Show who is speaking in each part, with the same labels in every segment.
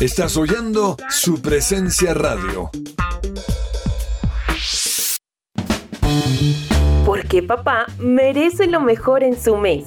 Speaker 1: Estás oyendo su presencia radio.
Speaker 2: Porque papá merece lo mejor en su mes.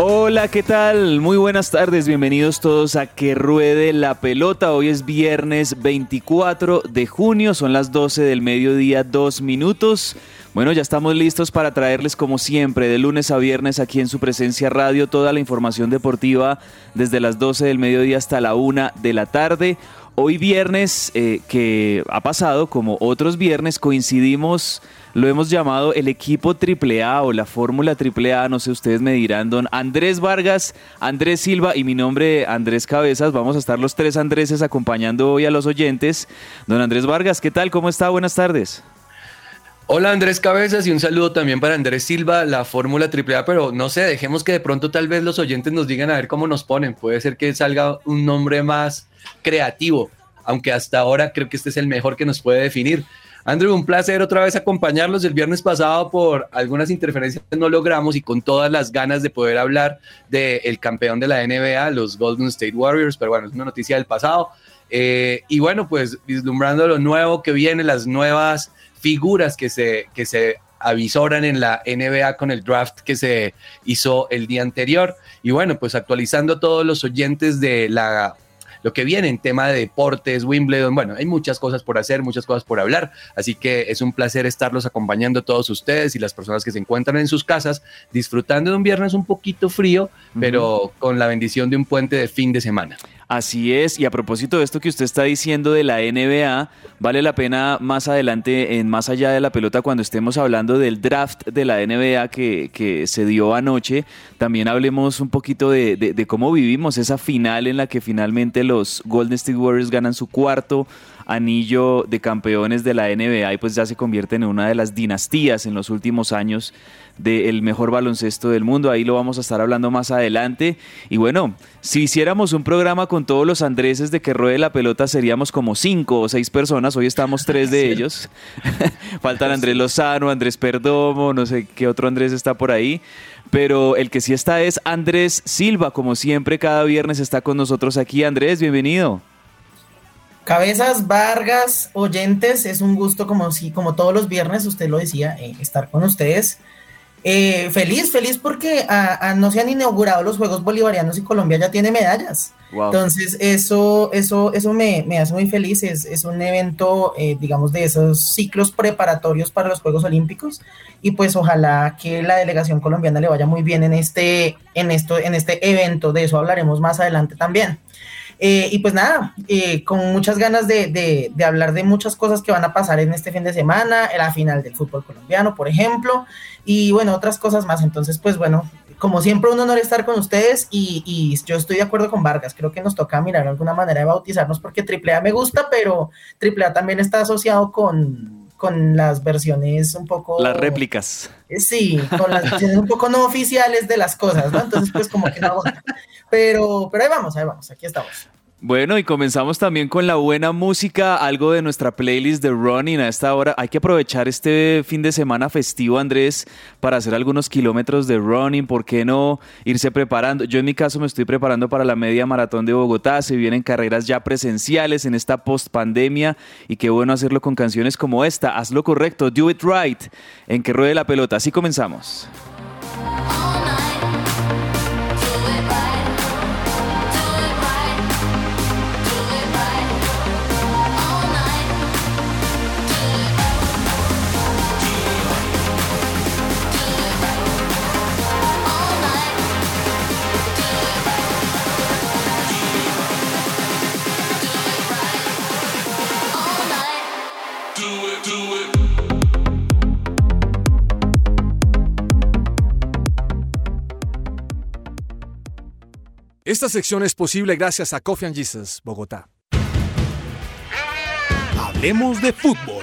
Speaker 3: Hola, ¿qué tal? Muy buenas tardes, bienvenidos todos a Que Ruede la Pelota. Hoy es viernes 24 de junio, son las 12 del mediodía, dos minutos. Bueno, ya estamos listos para traerles como siempre, de lunes a viernes aquí en su presencia radio, toda la información deportiva desde las 12 del mediodía hasta la 1 de la tarde. Hoy viernes, eh, que ha pasado como otros viernes, coincidimos, lo hemos llamado el equipo AAA o la fórmula AAA, no sé, ustedes me dirán, don Andrés Vargas, Andrés Silva y mi nombre Andrés Cabezas. Vamos a estar los tres Andréses acompañando hoy a los oyentes. Don Andrés Vargas, ¿qué tal? ¿Cómo está? Buenas tardes.
Speaker 4: Hola Andrés Cabezas y un saludo también para Andrés Silva, la fórmula AAA, pero no sé, dejemos que de pronto tal vez los oyentes nos digan a ver cómo nos ponen. Puede ser que salga un nombre más creativo, aunque hasta ahora creo que este es el mejor que nos puede definir. Andrew, un placer otra vez acompañarlos. El viernes pasado por algunas interferencias no logramos y con todas las ganas de poder hablar del campeón de la NBA, los Golden State Warriors, pero bueno, es una noticia del pasado. Eh, y bueno, pues vislumbrando lo nuevo que viene, las nuevas figuras que se, que se avisoran en la NBA con el draft que se hizo el día anterior. Y bueno, pues actualizando a todos los oyentes de la lo que viene en tema de deportes, Wimbledon, bueno, hay muchas cosas por hacer, muchas cosas por hablar, así que es un placer estarlos acompañando a todos ustedes y las personas que se encuentran en sus casas disfrutando de un viernes un poquito frío, pero con la bendición de un puente de fin de semana.
Speaker 3: Así es, y a propósito de esto que usted está diciendo de la NBA, vale la pena más adelante, en más allá de la pelota, cuando estemos hablando del draft de la NBA que, que se dio anoche, también hablemos un poquito de, de, de cómo vivimos esa final en la que finalmente los Golden State Warriors ganan su cuarto anillo de campeones de la NBA y pues ya se convierten en una de las dinastías en los últimos años del mejor baloncesto del mundo. Ahí lo vamos a estar hablando más adelante. Y bueno, si hiciéramos un programa con todos los Andreses de que ruede la pelota, seríamos como cinco o seis personas. Hoy estamos tres de ellos. Faltan Andrés Lozano, Andrés Perdomo, no sé qué otro Andrés está por ahí. Pero el que sí está es Andrés Silva, como siempre, cada viernes está con nosotros aquí. Andrés, bienvenido.
Speaker 5: Cabezas, Vargas, oyentes, es un gusto como si, como todos los viernes, usted lo decía, eh, estar con ustedes. Eh, feliz, feliz porque ah, ah, no se han inaugurado los Juegos Bolivarianos y Colombia ya tiene medallas. Entonces, eso, eso, eso me, me, hace muy feliz. Es, es un evento, eh, digamos, de esos ciclos preparatorios para los Juegos Olímpicos. Y pues ojalá que la delegación colombiana le vaya muy bien en este, en esto, en este evento. De eso hablaremos más adelante también. Eh, y pues nada, eh, con muchas ganas de, de, de, hablar de muchas cosas que van a pasar en este fin de semana, la final del fútbol colombiano, por ejemplo, y bueno, otras cosas más. Entonces, pues bueno, como siempre, un honor estar con ustedes y, yo estoy de acuerdo con Vargas. Creo que nos toca mirar alguna manera de bautizarnos porque AAA me gusta, pero AAA también está asociado con, con las versiones un poco...
Speaker 3: Las réplicas.
Speaker 5: Sí, con las versiones un poco no oficiales de las cosas, ¿no? Entonces, pues como que no... Pero, pero ahí vamos, ahí vamos, aquí estamos.
Speaker 3: Bueno, y comenzamos también con la buena música, algo de nuestra playlist de running a esta hora. Hay que aprovechar este fin de semana festivo, Andrés, para hacer algunos kilómetros de running. ¿Por qué no irse preparando? Yo en mi caso me estoy preparando para la media maratón de Bogotá. Se vienen carreras ya presenciales en esta post pandemia y qué bueno hacerlo con canciones como esta. Haz lo correcto, do it right, en que ruede la pelota. Así comenzamos.
Speaker 1: Esta sección es posible gracias a Coffee and Jesus, Bogotá. Hablemos de fútbol.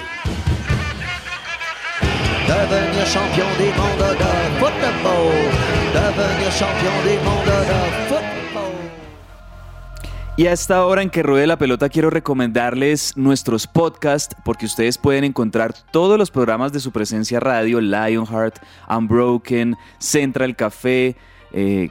Speaker 6: Devenir champion du monde de football. Devenir champion du monde de football.
Speaker 3: Y a esta hora en que ruede la pelota quiero recomendarles nuestros podcasts porque ustedes pueden encontrar todos los programas de su presencia radio, Lionheart, Unbroken, Central Café, eh,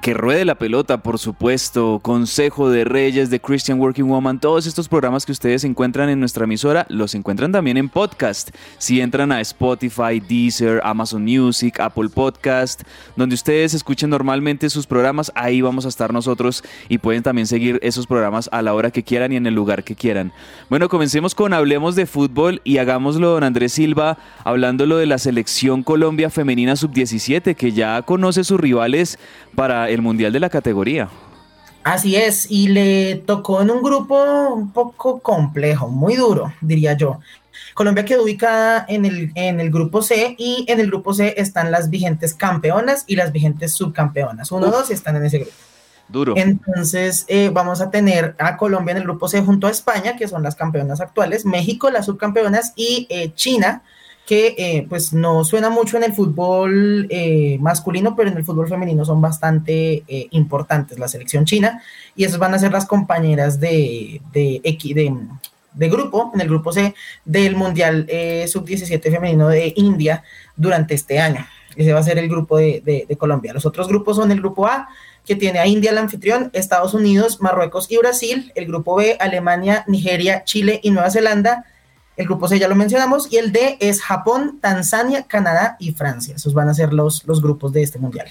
Speaker 3: que ruede la pelota, por supuesto, Consejo de Reyes, de Christian Working Woman, todos estos programas que ustedes encuentran en nuestra emisora, los encuentran también en podcast. Si entran a Spotify, Deezer, Amazon Music, Apple Podcast, donde ustedes escuchen normalmente sus programas, ahí vamos a estar nosotros y pueden también seguir esos programas a la hora que quieran y en el lugar que quieran. Bueno, comencemos con Hablemos de Fútbol y hagámoslo, don Andrés Silva, hablándolo de la selección Colombia Femenina Sub-17, que ya conoce sus rivales para el Mundial de la categoría.
Speaker 5: Así es, y le tocó en un grupo un poco complejo, muy duro, diría yo. Colombia quedó ubicada en el, en el grupo C y en el grupo C están las vigentes campeonas y las vigentes subcampeonas. Uno, Uf. dos están en ese grupo.
Speaker 3: Duro.
Speaker 5: Entonces eh, vamos a tener a Colombia en el grupo C junto a España, que son las campeonas actuales, México, las subcampeonas, y eh, China, que eh, pues no suena mucho en el fútbol eh, masculino, pero en el fútbol femenino son bastante eh, importantes, la selección china, y esas van a ser las compañeras de, de, de, de grupo, en el grupo C, del Mundial eh, Sub-17 femenino de India durante este año. Ese va a ser el grupo de, de, de Colombia. Los otros grupos son el grupo A, que tiene a India el anfitrión, Estados Unidos, Marruecos y Brasil, el grupo B, Alemania, Nigeria, Chile y Nueva Zelanda, el grupo C ya lo mencionamos y el D es Japón, Tanzania, Canadá y Francia. Esos van a ser los, los grupos de este mundial.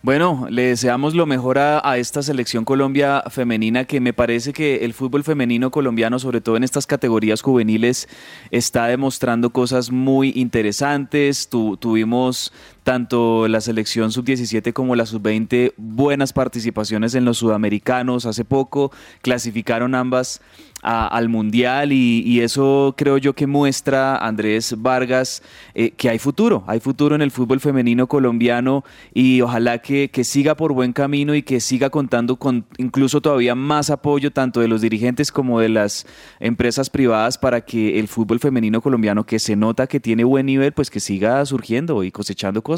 Speaker 3: Bueno, le deseamos lo mejor a, a, esta selección Colombia femenina, que me parece que el fútbol femenino colombiano, sobre todo en estas categorías juveniles, está demostrando cosas muy interesantes. Tu, tuvimos tanto la selección sub-17 como la sub-20 buenas participaciones en los sudamericanos. Hace poco clasificaron ambas al Mundial y, y, eso creo yo que muestra, Andrés Vargas, eh, que hay futuro, hay futuro en el fútbol femenino colombiano y ojalá que, que, siga por buen camino y que siga contando con incluso todavía más apoyo tanto de los dirigentes como de las empresas privadas para que el fútbol femenino colombiano que se nota que tiene buen nivel, pues que siga surgiendo y cosechando cosas.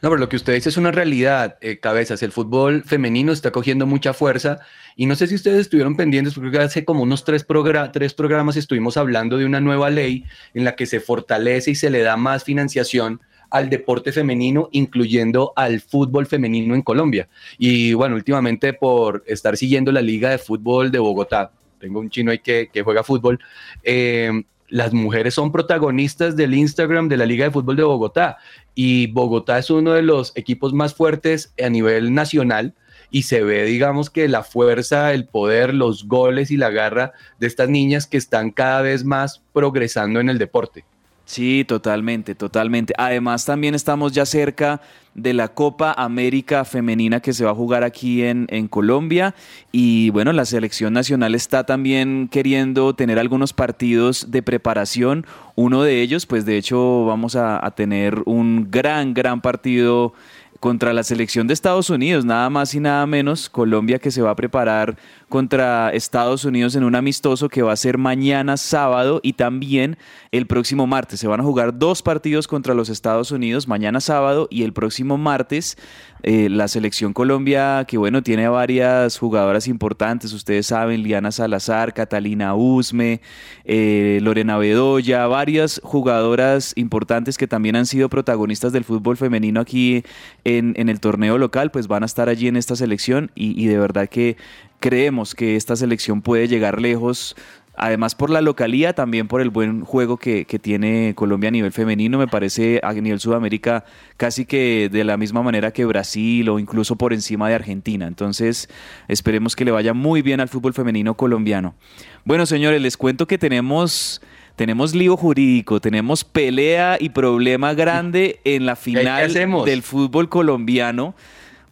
Speaker 4: No, pero lo que usted dice es una realidad, eh, cabezas. El fútbol femenino está cogiendo mucha fuerza y no sé si ustedes estuvieron pendientes porque hace como unos tres, progr tres programas estuvimos hablando de una nueva ley en la que se fortalece y se le da más financiación al deporte femenino, incluyendo al fútbol femenino en Colombia. Y bueno, últimamente por estar siguiendo la Liga de Fútbol de Bogotá, tengo un chino ahí que, que juega fútbol, eh, las mujeres son protagonistas del Instagram de la Liga de Fútbol de Bogotá y Bogotá es uno de los equipos más fuertes a nivel nacional y se ve, digamos, que la fuerza, el poder, los goles y la garra de estas niñas que están cada vez más progresando en el deporte.
Speaker 3: Sí, totalmente, totalmente. Además, también estamos ya cerca de la Copa América Femenina que se va a jugar aquí en, en, Colombia. Y bueno, la selección nacional está también queriendo tener algunos partidos de preparación. Uno de ellos, pues de hecho, vamos a, a tener un gran, gran partido contra la selección de Estados Unidos, nada más y nada menos, Colombia que se va a preparar contra Estados Unidos en un amistoso que va a ser mañana sábado y también el próximo martes. Se van a jugar dos partidos contra los Estados Unidos, mañana sábado y el próximo martes. Eh, la selección Colombia, que bueno, tiene varias jugadoras importantes, ustedes saben, Liana Salazar, Catalina Usme, eh, Lorena Bedoya, varias jugadoras importantes que también han sido protagonistas del fútbol femenino aquí en, en el torneo local, pues van a estar allí en esta selección y, y de verdad que creemos que esta selección puede llegar lejos además por la localía, también por el buen juego que, que, tiene Colombia a nivel femenino, me parece a nivel Sudamérica casi que de la misma manera que Brasil o incluso por encima de Argentina. Entonces esperemos que le vaya muy bien al fútbol femenino colombiano. Bueno, señores, les cuento que tenemos tenemos lío jurídico, tenemos pelea y problema grande en la final del fútbol colombiano.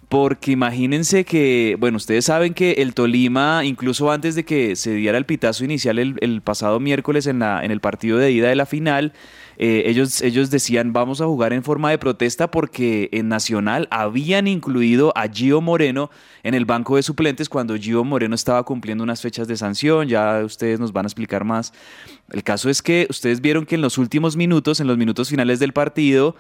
Speaker 3: Porque imagínense que, bueno, ustedes saben que el Tolima, incluso antes de que se diera el pitazo inicial el, el pasado miércoles en, la, en el partido de ida de la final, eh, ellos, ellos decían vamos a jugar en forma de protesta porque en Nacional habían incluido a Gio Moreno en el banco de suplentes cuando Gio Moreno estaba cumpliendo unas fechas de sanción, ya ustedes nos van a explicar más. El caso es que ustedes vieron que en los últimos minutos, en los minutos finales del partido,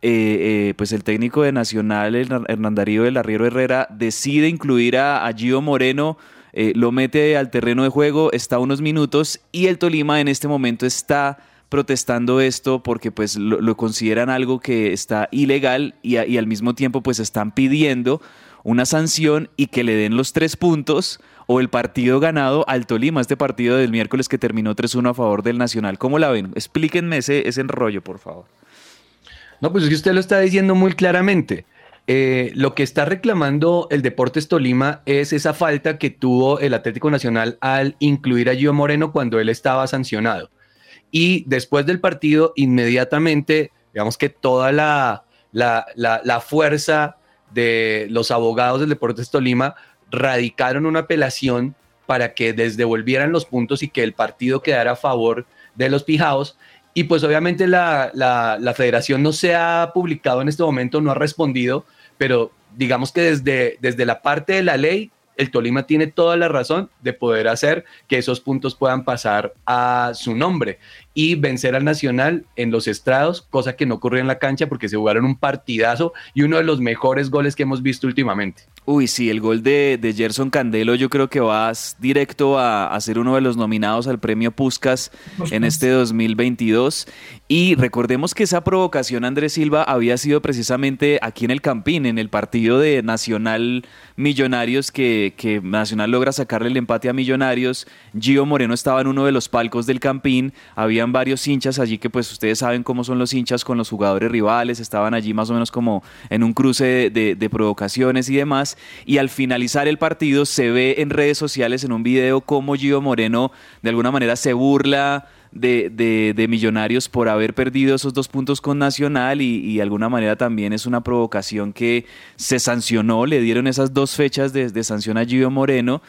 Speaker 3: eh, eh, pues el técnico de Nacional, Hernán Darío del Arriero Herrera, decide incluir a, a Gio Moreno, eh, lo mete al terreno de juego, está unos minutos y el Tolima en este momento está protestando esto porque pues lo, consideran algo que está ilegal y, y al mismo tiempo pues están pidiendo una sanción y que le den los tres puntos o el partido ganado al Tolima, este partido del miércoles que terminó 3-1 a favor del Nacional. ¿Cómo la ven? Explíquenme ese, ese enrollo, por favor.
Speaker 4: No, pues es que usted lo está diciendo muy claramente. Eh, lo que está reclamando el Deportes Tolima es esa falta que tuvo el Atlético Nacional al incluir a Gio Moreno cuando él estaba sancionado. Y después del partido, inmediatamente, digamos que toda la, la, la, fuerza de los abogados del Deportes Tolima radicaron una apelación para que desdevolvieran los puntos y que el partido quedara a favor de los pijaos y pues obviamente la, la, la, federación no se ha publicado en este momento, no ha respondido, pero digamos que desde, desde la parte de la ley, el Tolima tiene toda la razón de poder hacer que esos puntos puedan pasar a su nombre y vencer al Nacional en los estrados, cosa que no ocurrió en la cancha porque se jugaron un partidazo y uno de los mejores goles que hemos visto últimamente.
Speaker 3: Uy, sí, el gol de, de Gerson Candelo yo creo que va directo a, a, ser uno de los nominados al premio Puskas en este 2022. Y recordemos que esa provocación, Andrés Silva, había sido precisamente aquí en el Campín, en el partido de Nacional Millonarios, que, que Nacional logra sacarle el empate a Millonarios. Gio Moreno estaba en uno de los palcos del Campín, varios hinchas allí que pues ustedes saben cómo son los hinchas con los jugadores rivales, estaban allí más o menos como en un cruce de, provocaciones y demás y al finalizar el partido se ve en redes sociales en un video cómo Gio Moreno de alguna manera se burla de, de, Millonarios por haber perdido esos dos puntos con Nacional y, y, de alguna manera también es una provocación que se sancionó, le dieron esas dos fechas de, de sanción a Gio Moreno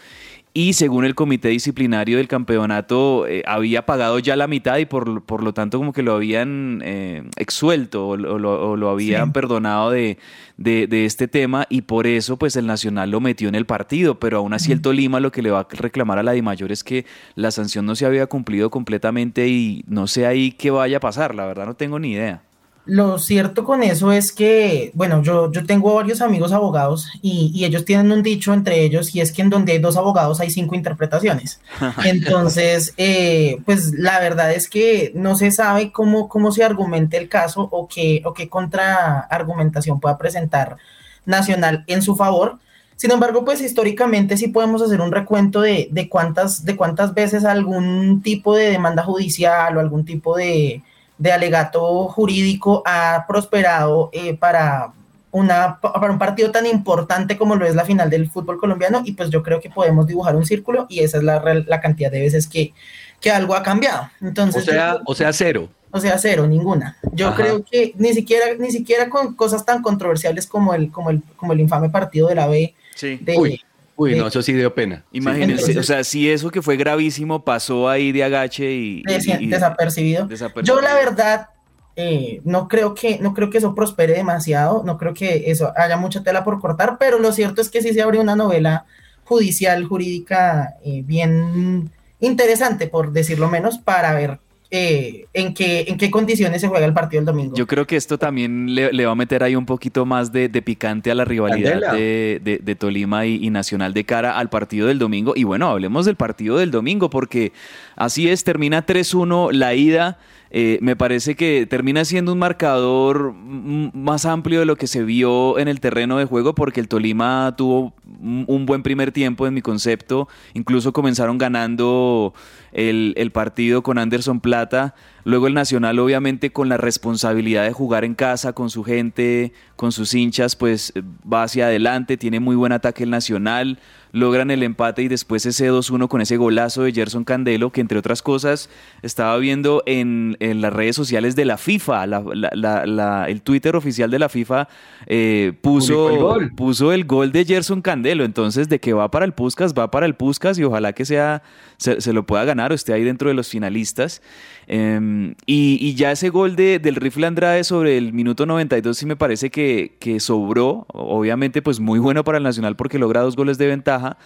Speaker 3: y según el comité disciplinario del campeonato eh, había pagado ya la mitad y por, por, lo tanto como que lo habían eh, exsuelto o, o, lo, o, lo, habían sí. perdonado de, de, de, este tema y por eso pues el Nacional lo metió en el partido, pero aún así el Tolima lo que le va a reclamar a la Dimayor es que la sanción no se había cumplido completamente y no sé ahí qué vaya a pasar, la verdad no tengo ni idea.
Speaker 5: Lo cierto con eso es que, bueno, yo, yo tengo varios amigos abogados y, y, ellos tienen un dicho entre ellos y es que en donde hay dos abogados hay cinco interpretaciones. Entonces, eh, pues la verdad es que no se sabe cómo, cómo se argumente el caso o qué, o qué contraargumentación pueda presentar Nacional en su favor. Sin embargo, pues históricamente sí podemos hacer un recuento de, de, cuántas, de cuántas veces algún tipo de demanda judicial o algún tipo de de alegato jurídico ha prosperado eh, para una, para un partido tan importante como lo es la final del fútbol colombiano y pues yo creo que podemos dibujar un círculo y esa es la, la cantidad de veces que, que algo ha cambiado. Entonces,
Speaker 4: o sea, o sea, cero.
Speaker 5: O sea, cero, ninguna. Yo creo que ni siquiera, ni siquiera con cosas tan controversiales como el, como el, como el infame partido de la B.
Speaker 3: Sí.
Speaker 4: uy, uy no, eso sí dio pena.
Speaker 3: Imagínense, o sea, si eso que fue gravísimo pasó ahí de agache y,
Speaker 5: desapercibido. Yo la verdad eh, no creo que no creo que eso prospere demasiado, no creo que eso haya mucha tela por cortar, pero lo cierto es que sí se abrió una novela judicial, jurídica eh, bien interesante, por decirlo menos, para ver eh, en, qué, en qué condiciones se juega el partido el domingo.
Speaker 3: Yo creo que esto también le, va a meter ahí un poquito más de, picante a la rivalidad de, Tolima y, Nacional de cara al partido del domingo. Y bueno, hablemos del partido del domingo, porque así es, termina 3-1 la ida. Eh, me parece que termina siendo un marcador más amplio de lo que se vio en el terreno de juego porque el Tolima tuvo un buen primer tiempo en mi concepto, incluso comenzaron ganando el, el partido con Anderson Plata. Luego el Nacional, obviamente, con la responsabilidad de jugar en casa, con su gente, con sus hinchas, pues va hacia adelante, tiene muy buen ataque el Nacional, logran el empate y después ese 2-1 con ese golazo de Gerson Candelo, que entre otras cosas estaba viendo en, las redes sociales de la FIFA, el Twitter oficial de la FIFA eh, puso, el gol. puso el gol de Gerson Candelo, entonces de que va para el Puskas, va para el Puskas y ojalá que sea, se, se lo pueda ganar o esté ahí dentro de los finalistas. Em, y, ya ese gol de, del rifle Andrade sobre el minuto 92 sí me parece que, sobró. Obviamente, pues muy bueno para el Nacional porque logra dos goles de ventaja,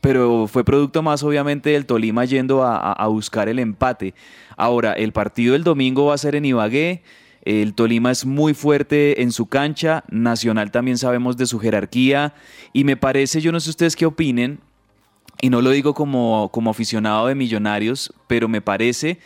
Speaker 3: pero fue producto más obviamente del Tolima yendo a, buscar el empate. Ahora, el partido del domingo va a ser en Ibagué. El Tolima es muy fuerte en su cancha, Nacional también sabemos de su jerarquía y me parece, yo no sé ustedes qué opinen, y no lo digo como, como aficionado de millonarios, pero me parece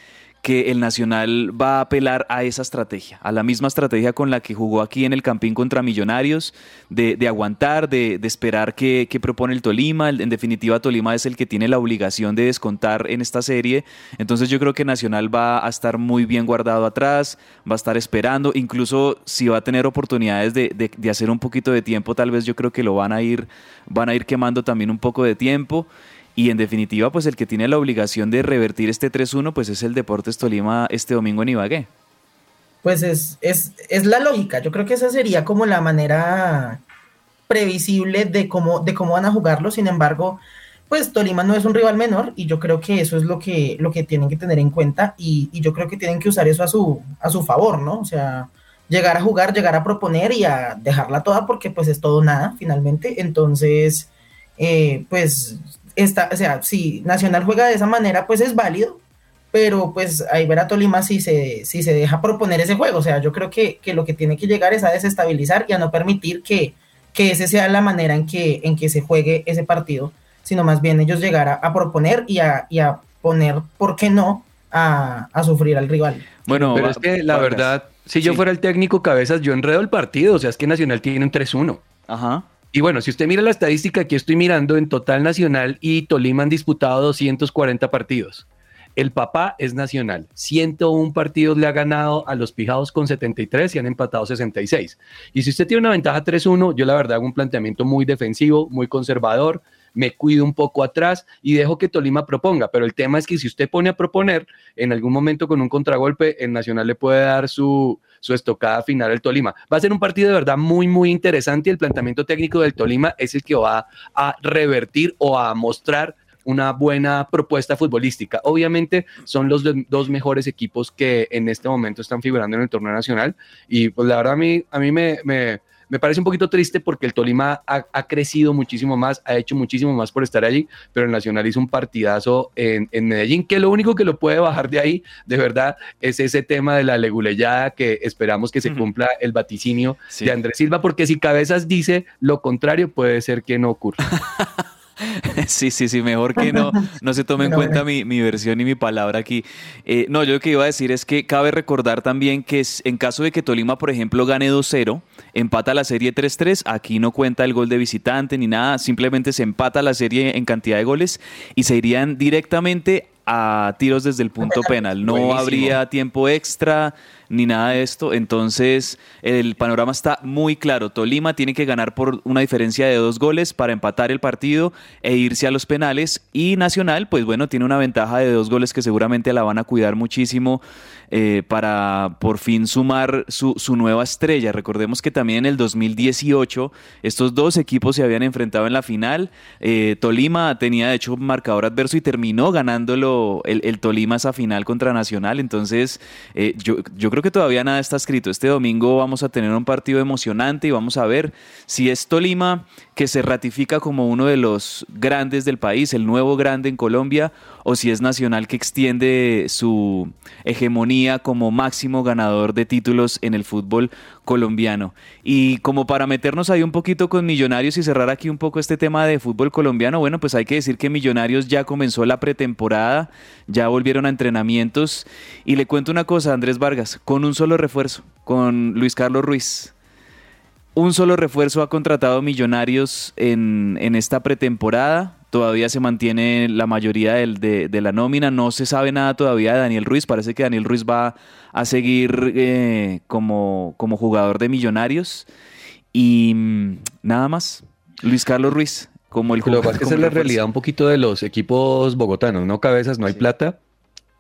Speaker 3: que el Nacional va a apelar a esa estrategia, a la misma estrategia con la que jugó aquí en el Campín contra Millonarios, de, aguantar, de, esperar qué, propone el Tolima. En definitiva, Tolima es el que tiene la obligación de descontar en esta serie. Entonces yo creo que Nacional va a estar muy bien guardado atrás, va a estar esperando, incluso si va a tener oportunidades de, de hacer un poquito de tiempo, tal vez yo creo que lo van a ir, van a ir quemando también un poco de tiempo. Y en definitiva, pues el que tiene la obligación de revertir este 3-1, pues es el Deportes Tolima este domingo en Ibagué.
Speaker 5: Pues es, es, es, la lógica. Yo creo que esa sería como la manera previsible de cómo, de cómo van a jugarlo. Sin embargo, pues Tolima no es un rival menor y yo creo que eso es lo que, lo que tienen que tener en cuenta y, yo creo que tienen que usar eso a su, a su favor, ¿no? O sea, llegar a jugar, llegar a proponer y a dejarla toda porque pues es todo nada finalmente. Entonces, eh, pues esta, o sea, si Nacional juega de esa manera, pues es válido, pero pues ahí ver a Tolima si se, si se deja proponer ese juego, o sea, yo creo que, lo que tiene que llegar es a desestabilizar y a no permitir que, que esa sea la manera en que, en que se juegue ese partido, sino más bien ellos llegar a, proponer y a, y a, poner, ¿por qué no?, a, sufrir al rival.
Speaker 4: Bueno, pero es que la verdad, si yo fuera el técnico cabezas, yo enredo el partido, o sea, es que Nacional tiene un 3-1.
Speaker 3: Ajá.
Speaker 4: Y bueno, si usted mira la estadística, aquí estoy mirando en total nacional y Tolima han disputado 240 partidos. El papá es nacional. 101 partidos le ha ganado a los Pijados con 73 y han empatado 66. Y si usted tiene una ventaja 3-1, yo la verdad hago un planteamiento muy defensivo, muy conservador me cuido un poco atrás y dejo que Tolima proponga. Pero el tema es que si usted pone a proponer, en algún momento con un contragolpe, el Nacional le puede dar su, su estocada final al Tolima. Va a ser un partido de verdad muy, muy interesante y el planteamiento técnico del Tolima es el que va a revertir o a mostrar una buena propuesta futbolística. Obviamente son los dos mejores equipos que en este momento están figurando en el torneo nacional y pues la verdad a mí, a mí me, me me parece un poquito triste porque el Tolima ha, crecido muchísimo más, ha hecho muchísimo más por estar allí, pero el Nacional hizo un partidazo en, Medellín, que lo único que lo puede bajar de ahí, de verdad, es ese tema de la leguleyada que esperamos que se cumpla el vaticinio de Andrés Silva, porque si Cabezas dice lo contrario, puede ser que no ocurra.
Speaker 3: Sí, sí, sí, mejor que no, no se tome en cuenta mi, versión y mi palabra aquí. Eh, no, yo lo que iba a decir es que cabe recordar también que en caso de que Tolima, por ejemplo, gane 2-0, empata la serie 3-3, aquí no cuenta el gol de visitante ni nada, simplemente se empata la serie en cantidad de goles y se irían directamente a tiros desde el punto penal. No habría tiempo extra, ni nada de esto. Entonces, el panorama está muy claro. Tolima tiene que ganar por una diferencia de dos goles para empatar el partido e irse a los penales. Y Nacional, pues bueno, tiene una ventaja de dos goles que seguramente la van a cuidar muchísimo eh, para por fin sumar su, su nueva estrella. Recordemos que también en el 2018 estos dos equipos se habían enfrentado en la final. Eh, Tolima tenía de hecho marcador adverso y terminó ganándolo el, el Tolima esa final contra Nacional. Entonces, eh, yo, yo creo que todavía nada está escrito. Este domingo vamos a tener un partido emocionante y vamos a ver si es Tolima que se ratifica como uno de los grandes del país, el nuevo grande en Colombia, o si es Nacional que extiende su hegemonía como máximo ganador de títulos en el fútbol colombiano. Y como para meternos ahí un poquito con Millonarios y cerrar aquí un poco este tema de fútbol colombiano, bueno, pues hay que decir que Millonarios ya comenzó la pretemporada, ya volvieron a entrenamientos y le cuento una cosa, Andrés Vargas, con un solo refuerzo, con Luis Carlos Ruiz. Un solo refuerzo ha contratado Millonarios en, en esta pretemporada. Todavía se mantiene la mayoría del- de, de la nómina. No se sabe nada todavía de Daniel Ruiz. Parece que Daniel Ruiz va a seguir eh, como, como jugador de Millonarios. Y mm, nada más. Luis Carlos Ruiz, como el
Speaker 4: Lo que
Speaker 3: jugador.
Speaker 4: pasa es que esa es la realidad un poquito de los equipos bogotanos, ¿no? Cabezas, no hay plata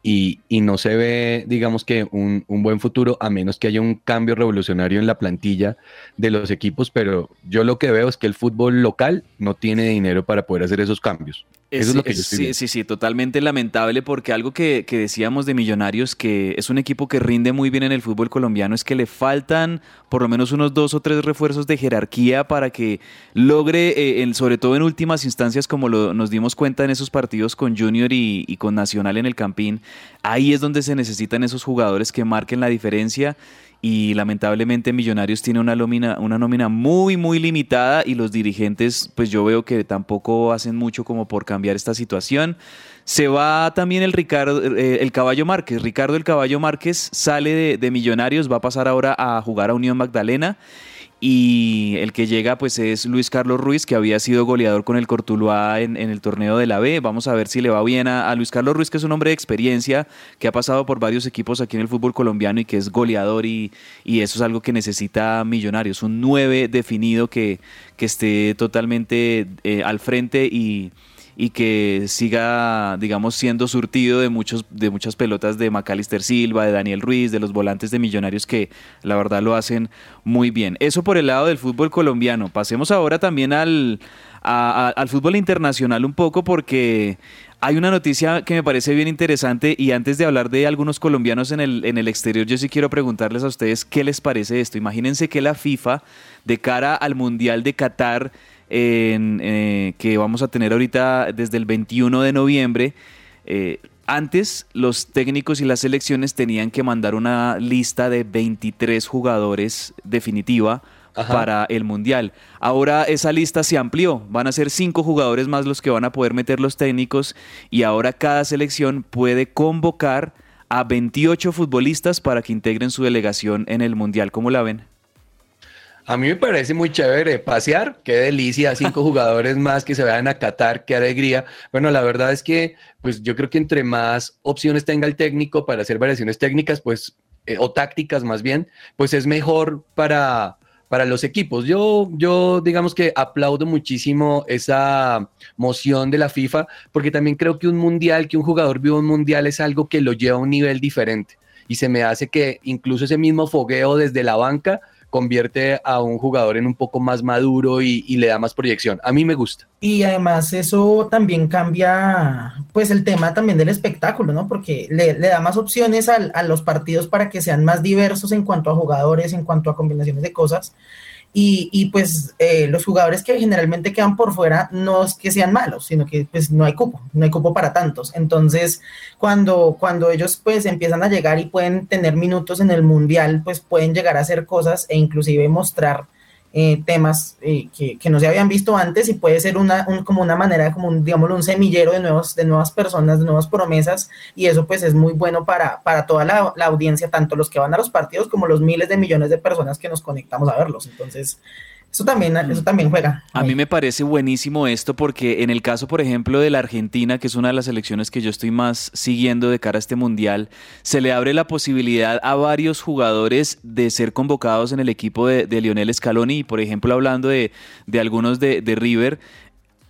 Speaker 4: y, y no se ve, digamos que un, un buen futuro a menos que haya un cambio revolucionario en la plantilla de los equipos, pero yo lo que veo es que el fútbol local no tiene dinero para poder hacer esos cambios. Eso es lo que yo estoy
Speaker 3: sí, sí, sí, totalmente lamentable porque algo que, que decíamos de Millonarios, que es un equipo que rinde muy bien en el fútbol colombiano, es que le faltan por lo menos unos dos o tres refuerzos de jerarquía para que logre, eh, sobre todo en últimas instancias, como lo, nos dimos cuenta en esos partidos con Junior y, y con Nacional en el Campín, ahí es donde se necesitan esos jugadores que marquen la diferencia y lamentablemente Millonarios tiene una nómina, una nómina muy, muy limitada y los dirigentes, pues yo veo que tampoco hacen mucho como por cambiar esta situación. Se va también el Ricardo, eh, el Caballo Márquez. Ricardo el Caballo Márquez sale de, de Millonarios, va a pasar ahora a jugar a Unión Magdalena. Y el que llega pues es Luis Carlos Ruiz, que había sido goleador con el Cortuluá en, en el torneo de la B. Vamos a ver si le va bien a, Luis Carlos Ruiz, que es un hombre de experiencia, que ha pasado por varios equipos aquí en el fútbol colombiano y que es goleador y, y eso es algo que necesita Millonarios. Un 9 definido que, que esté totalmente eh, al frente y, y que siga, digamos, siendo surtido de, muchos, de muchas pelotas de Macalister Silva, de Daniel Ruiz, de los volantes de Millonarios que la verdad lo hacen muy bien. Eso por el lado del fútbol colombiano. Pasemos ahora también al, a- al fútbol internacional un poco porque hay una noticia que me parece bien interesante y antes de hablar de algunos colombianos en el, en el exterior, yo sí quiero preguntarles a ustedes qué les parece esto. Imagínense que la FIFA, de cara al Mundial de Qatar, en, eh, que vamos a tener ahorita desde el 21 de noviembre, eh, antes los técnicos y las selecciones tenían que mandar una lista de 23 jugadores definitiva
Speaker 4: Ajá.
Speaker 3: para el Mundial. Ahora esa lista se amplió, van a ser cinco jugadores más los que van a poder meter los técnicos y ahora cada selección puede convocar a 28 futbolistas para que integren su delegación en el Mundial. ¿Cómo la ven?
Speaker 4: A mí me parece muy chévere pasear, qué delicia, cinco jugadores más que se vayan a Qatar, qué alegría. Bueno, la verdad es que, pues yo creo que entre más opciones tenga el técnico para hacer variaciones técnicas, pues, eh, o tácticas más bien, pues es mejor para, para los equipos. Yo, yo, digamos que aplaudo muchísimo esa moción de la FIFA, porque también creo que un mundial, que un jugador viva un mundial es algo que lo lleva a un nivel diferente. Y se me hace que incluso ese mismo fogueo desde la banca convierte a un jugador en un poco más maduro y, le da más proyección. A mí me gusta.
Speaker 5: Y además eso también cambia, pues el tema también del espectáculo, ¿no? Porque le, da más opciones a, los partidos para que sean más diversos en cuanto a jugadores, en cuanto a combinaciones de cosas. Y, y, pues eh, los jugadores que generalmente quedan por fuera no es que sean malos, sino que pues no hay cupo, no hay cupo para tantos. Entonces, cuando, cuando ellos pues empiezan a llegar y pueden tener minutos en el mundial, pues pueden llegar a hacer cosas e inclusive mostrar eh, temas eh, que, que no se habían visto antes y puede ser una, un- como una manera, como un, digámoslo, un semillero de, nuevos, de nuevas personas, de nuevas promesas y eso pues es muy bueno para, para toda la, la audiencia, tanto los que van a los partidos como los miles de millones de personas que nos conectamos a verlos. Entonces, Eso también, eso también juega.
Speaker 3: A mí me parece buenísimo esto porque en el caso, por ejemplo, de la Argentina, que es una de las elecciones que yo estoy más siguiendo de cara a este mundial, se le abre la posibilidad a varios jugadores de ser convocados en el equipo de, de Lionel Scaloni. Y, por ejemplo, hablando de, de algunos de, de River,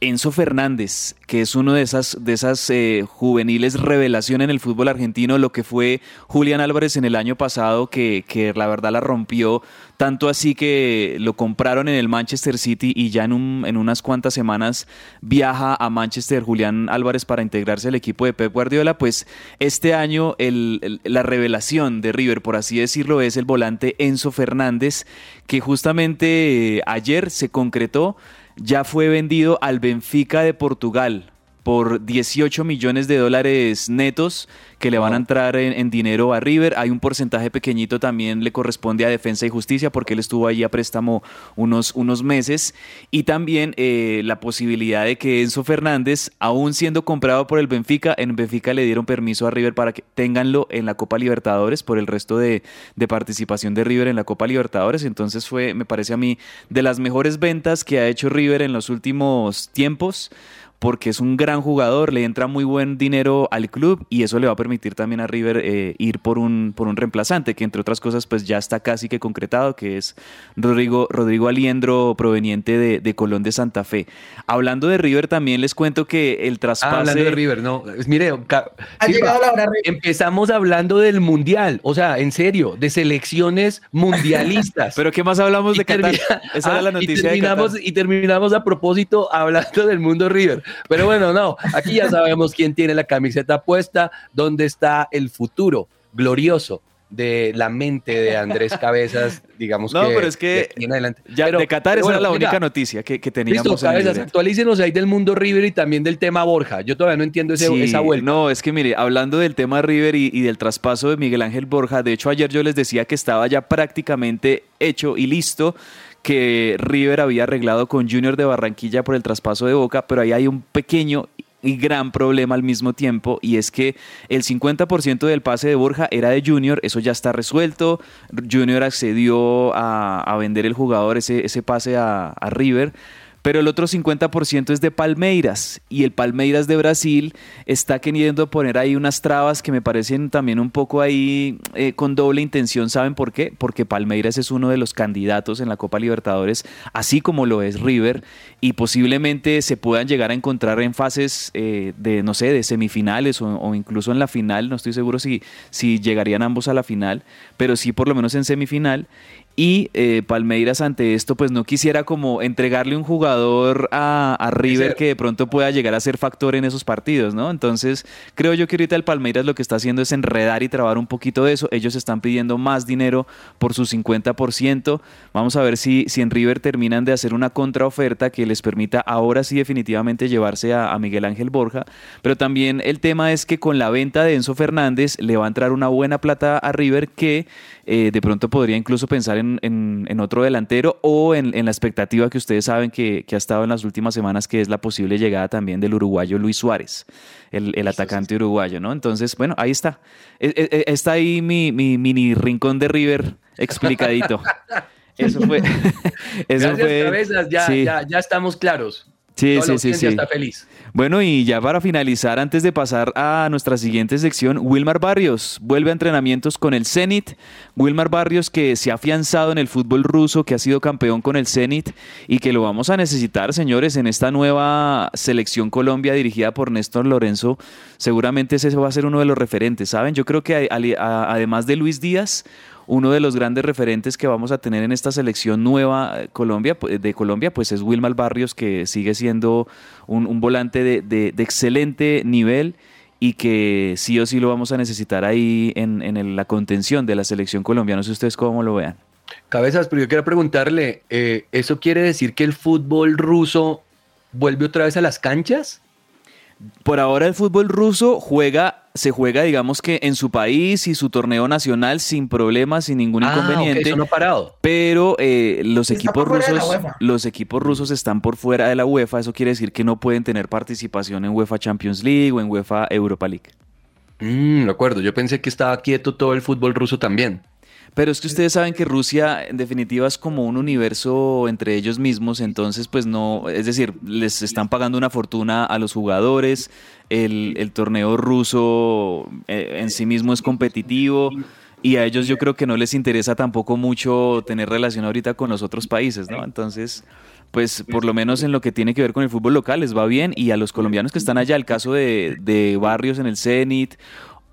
Speaker 3: Enzo Fernández, que es uno de esas, de esas eh, juveniles revelación en el fútbol argentino, lo que fue Julián Álvarez en el año pasado, que, que, la verdad la rompió, tanto así que lo compraron en el Manchester City y ya en, un, en unas cuantas semanas viaja a Manchester Julián Álvarez para integrarse al equipo de Pep Guardiola, pues este año la revelación de River, por así decirlo, es el volante Enzo Fernández, que justamente eh, ayer se concretó ya fue vendido al Benfica de Portugal por 18 millones de dólares netos que le van a entrar en, en, dinero a River. Hay un porcentaje pequeñito también le corresponde a Defensa y Justicia porque él estuvo ahí a préstamo unos, unos meses. Y también eh, la posibilidad de que Enzo Fernández, aún siendo comprado por el Benfica, en Benfica le dieron permiso a River para que tenganlo en la Copa Libertadores por el resto de, de participación de River en la Copa Libertadores. Entonces fue, me parece a mí, de las mejores ventas que ha hecho River en los últimos tiempos porque es un gran jugador, le entra muy buen dinero al club y eso le va a permitir también a River eh, ir por un, por un reemplazante, que entre otras cosas pues ya está casi que concretado, que es Rodrigo, Rodrigo Aliendro proveniente de, de Colón de Santa Fe. Hablando de River también les cuento que el traspase...
Speaker 4: Ah, hablando de River, no, mire, ha llegado la hora, empezamos hablando del Mundial, o sea, en serio, de selecciones mundialistas.
Speaker 3: Pero ¿qué más hablamos de Qatar?
Speaker 4: Esa ah, era la noticia y terminamos, de Qatar. Y terminamos a propósito hablando del mundo River. Pero bueno, no, aquí ya sabemos quién tiene la camiseta puesta, dónde está el futuro glorioso de la mente de Andrés Cabezas, digamos
Speaker 3: no,
Speaker 4: que.
Speaker 3: No, pero es que
Speaker 4: de adelante.
Speaker 3: Ya,
Speaker 4: pero,
Speaker 3: de Qatar esa bueno, era la única noticia que, que teníamos.
Speaker 4: Listo, Cabezas, actualícenos ahí del mundo River y también del tema Borja. Yo todavía no entiendo ese,
Speaker 3: sí,
Speaker 4: esa vuelta.
Speaker 3: No, es que mire, hablando del tema River y, y, del traspaso de Miguel Ángel Borja, de hecho ayer yo les decía que estaba ya prácticamente hecho y listo que River había arreglado con Junior de Barranquilla por el traspaso de Boca, pero ahí hay un pequeño y gran problema al mismo tiempo y es que el 50% del pase de Borja era de Junior, eso ya está resuelto, Junior accedió a, vender el jugador ese, ese pase a River, pero el otro 50% es de Palmeiras y el Palmeiras de Brasil está queriendo poner ahí unas trabas que me parecen también un poco ahí eh, con doble intención. ¿Saben por qué? Porque Palmeiras es uno de los candidatos en la Copa Libertadores, así como lo es River, y posiblemente se puedan llegar a encontrar en fases eh, de, no sé, de semifinales o, o, incluso en la final. No estoy seguro si, si llegarían ambos a la final, pero sí por lo menos en semifinal y eh, Palmeiras ante esto pues no quisiera como entregarle un jugador a, a River que de pronto pueda llegar a ser factor en esos partidos, ¿no? Entonces creo yo que ahorita el Palmeiras lo que está haciendo es enredar y trabar un poquito de eso, ellos están pidiendo más dinero por su 50%, vamos a ver si, si en River terminan de hacer una contraoferta que les permita ahora sí definitivamente llevarse a, a Miguel Ángel Borja, pero también el tema es que con la venta de Enzo Fernández le va a entrar una buena plata a River que eh, de pronto podría incluso pensar en, en, en otro delantero o en, en, la expectativa que ustedes saben que, que, ha estado en las últimas semanas, que es la posible llegada también del uruguayo Luis Suárez, el, el atacante uruguayo, ¿no? Entonces, bueno, ahí está. Está ahí mi, mi mini rincón de River explicadito. Eso fue.
Speaker 4: Eso Gracias, fue, cabezas, ya, sí. ya, ya estamos claros.
Speaker 3: Sí, sí, sí, sí.
Speaker 4: Está feliz.
Speaker 3: Bueno, y ya para finalizar, antes de pasar a nuestra siguiente sección, Wilmar Barrios vuelve a entrenamientos con el Zenit. Wilmar Barrios que se ha afianzado en el fútbol ruso, que ha sido campeón con el Zenit y que lo vamos a necesitar, señores, en esta nueva selección Colombia dirigida por Néstor Lorenzo. Seguramente ese va a ser uno de los referentes, ¿saben? Yo creo que además de Luis Díaz, uno de los grandes referentes que vamos a tener en esta selección nueva Colombia, de Colombia, pues es Wilmar Barrios, que sigue siendo un, volante de, excelente nivel y que sí o sí lo vamos a necesitar ahí en, en la contención de la selección colombiana. No sé ustedes cómo lo vean.
Speaker 4: Cabezas, pero yo quiero preguntarle, eh, ¿eso quiere decir que el fútbol ruso vuelve otra vez a las canchas?
Speaker 3: Por ahora el fútbol ruso juega, se juega, digamos que en su país y su torneo nacional sin problemas, sin ningún
Speaker 4: ah,
Speaker 3: inconveniente.
Speaker 4: Okay, eso no ha parado.
Speaker 3: Pero eh, los equipos rusos, los equipos rusos están por fuera de la UEFA. Eso quiere decir que no pueden tener participación en UEFA Champions League o en UEFA Europa League.
Speaker 4: Mm, de acuerdo. Yo pensé que estaba quieto todo el fútbol ruso también.
Speaker 3: Pero es que ustedes saben que Rusia en definitiva es como un universo entre ellos mismos, entonces pues no, es decir, les están pagando una fortuna a los jugadores, el, torneo ruso eh, en sí mismo es competitivo y a ellos yo creo que no les interesa tampoco mucho tener relación ahorita con los otros países, ¿no? Entonces, pues por lo menos en lo que tiene que ver con el fútbol local les va bien y a los colombianos que están allá, el caso de, de Barrios en el Zenit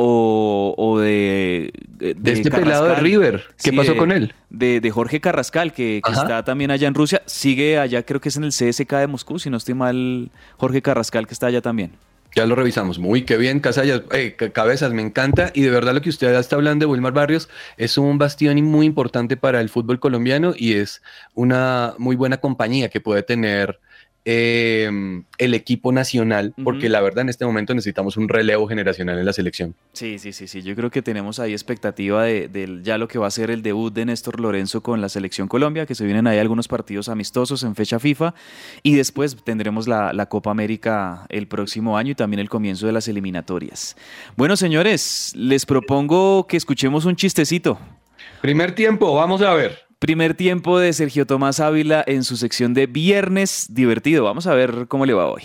Speaker 3: o, o de,
Speaker 4: De este pelado de River, ¿qué
Speaker 3: Sí,
Speaker 4: pasó
Speaker 3: de-
Speaker 4: con él?
Speaker 3: De, de Jorge Carrascal, que, está también allá en Rusia, sigue allá, creo que es en el CSK de Moscú, si no estoy mal, Jorge Carrascal que está allá también.
Speaker 4: Ya lo revisamos. Muy qué bien, Casallas. Eh, ca- cabezas, me encanta. Y de verdad lo que usted está hablando de Wilmar Barrios es un bastión muy importante para el fútbol colombiano y es una muy buena compañía que puede tener eh, el equipo nacional, porque la verdad en este momento necesitamos un relevo generacional en la selección.
Speaker 3: Sí, sí, sí, sí. Yo creo que tenemos ahí expectativa de, ya lo que va a ser el debut de Néstor Lorenzo con la selección Colombia, que se vienen ahí algunos partidos amistosos en fecha FIFA y después tendremos la, la Copa América el próximo año y también el comienzo de las eliminatorias. Bueno, señores, les propongo que escuchemos un chistecito.
Speaker 4: Primer tiempo, vamos a ver.
Speaker 3: Primer tiempo de Sergio Tomás Ávila en su sección de Viernes Divertido. Vamos a ver cómo le va hoy.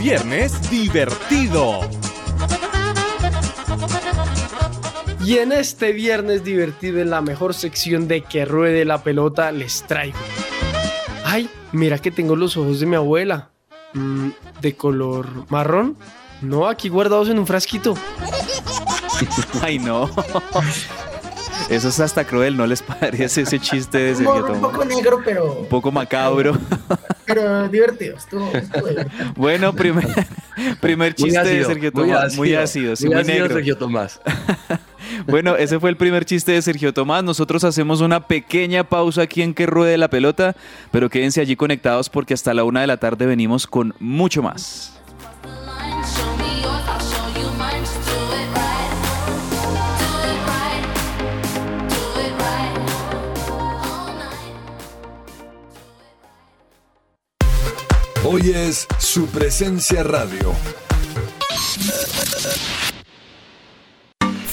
Speaker 1: Viernes divertido.
Speaker 7: Y en este viernes divertido, en la mejor sección de que ruede la pelota, les traigo. Ay, mira que tengo los ojos de mi abuela. Mm, ¿De color marrón? No, aquí guardados en un frasquito.
Speaker 3: Ay, no. Eso es hasta cruel, ¿no les parece ese chiste de Sergio
Speaker 5: Un
Speaker 3: Tomás?
Speaker 5: poco negro, pero,
Speaker 3: Un poco macabro.
Speaker 5: pero divertido. Estuvo.
Speaker 3: Bueno, primer, primer chiste de Sergio Tomás. Muy
Speaker 4: ácido,
Speaker 3: ácido, sí,
Speaker 4: muy
Speaker 3: muy
Speaker 4: ácido,
Speaker 3: negro.
Speaker 4: Sergio Tomás.
Speaker 3: Bueno, ese fue el primer chiste de Sergio Tomás. Nosotros hacemos una pequeña pausa aquí en Que Ruede la Pelota, pero quédense allí conectados porque hasta la una de la tarde venimos con mucho más.
Speaker 8: Hoy es su presencia radio.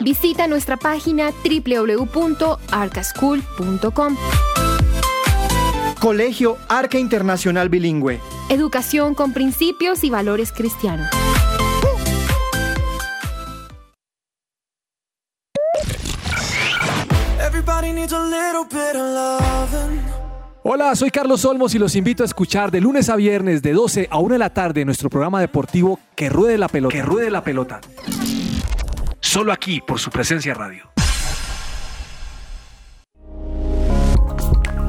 Speaker 9: Visita nuestra página www.arcaschool.com.
Speaker 10: Colegio Arca Internacional Bilingüe.
Speaker 9: Educación con principios y valores cristianos.
Speaker 1: Hola, soy Carlos Olmos y los invito a escuchar de lunes a viernes de 12 a 1 de la tarde nuestro programa deportivo Que Ruede la Pelota. Que Ruede la Pelota. Solo aquí por su presencia radio.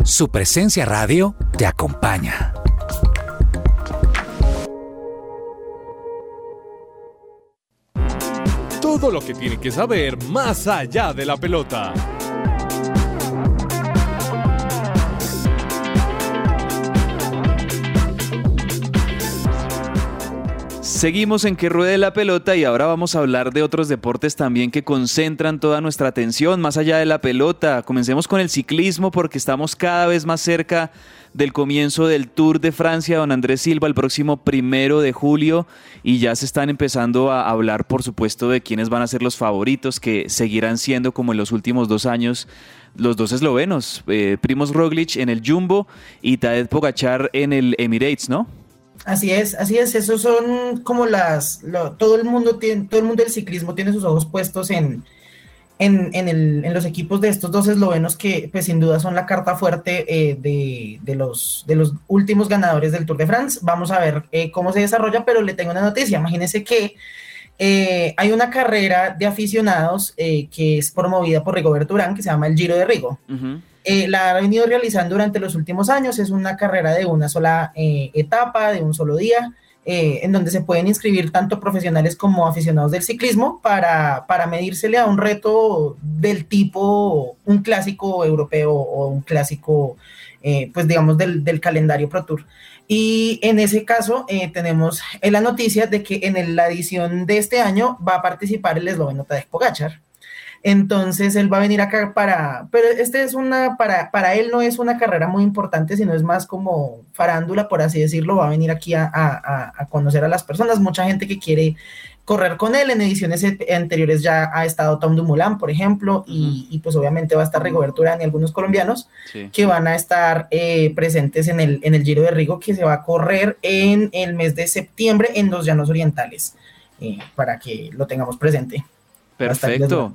Speaker 11: Su presencia radio te acompaña.
Speaker 1: Todo lo que tiene que saber más allá de la pelota.
Speaker 3: Seguimos en que ruede la pelota y ahora vamos a hablar de otros deportes también que concentran toda nuestra atención más allá de la pelota. Comencemos con el ciclismo porque estamos cada vez más cerca del comienzo del Tour de Francia, don Andrés Silva, el próximo primero de julio y ya se están empezando a hablar, por supuesto, de quiénes van a ser los favoritos que seguirán siendo como en los últimos dos años los dos eslovenos, eh, Primoz Roglic en el Jumbo y Tadej Pogachar en el Emirates, ¿no?
Speaker 5: Así es, así es, esos son como las, todo el mundo tiene, todo el mundo del ciclismo tiene sus ojos puestos en, en, en, el, en, los equipos de estos dos eslovenos que pues sin duda son la carta fuerte eh, de, de, los, de los últimos ganadores del Tour de France. Vamos a ver eh, cómo se desarrolla, pero le tengo una noticia. Imagínense que eh, hay una carrera de aficionados que es promovida por Rigoberto Urán que se llama el Giro de Rigo. La ha venido realizando durante los últimos años. Es una carrera de una sola etapa, de un solo día. Eh, en donde se pueden inscribir tanto profesionales como aficionados del ciclismo para, para medírsele a un reto del tipo un clásico europeo o un clásico, eh, pues digamos, del, del, calendario Pro Tour. Y en ese caso eh, tenemos la noticia de que en la edición de este año va a participar el esloveno Tadej Pogachar. Entonces él va a venir acá para, pero este es una, para, para él no es una carrera muy importante, sino es más como farándula, por así decirlo, va a venir aquí a, a, a conocer a las personas, mucha gente que quiere correr con él. En ediciones anteriores ya ha estado Tom Dumoulin, por ejemplo, y, y, pues obviamente va a estar Rigoberto Urán y algunos colombianos sí. que van a estar eh, presentes en el, en el Giro de Rigo que se va a correr en el mes de septiembre en los Llanos Orientales, eh, para que lo tengamos presente.
Speaker 3: Perfecto,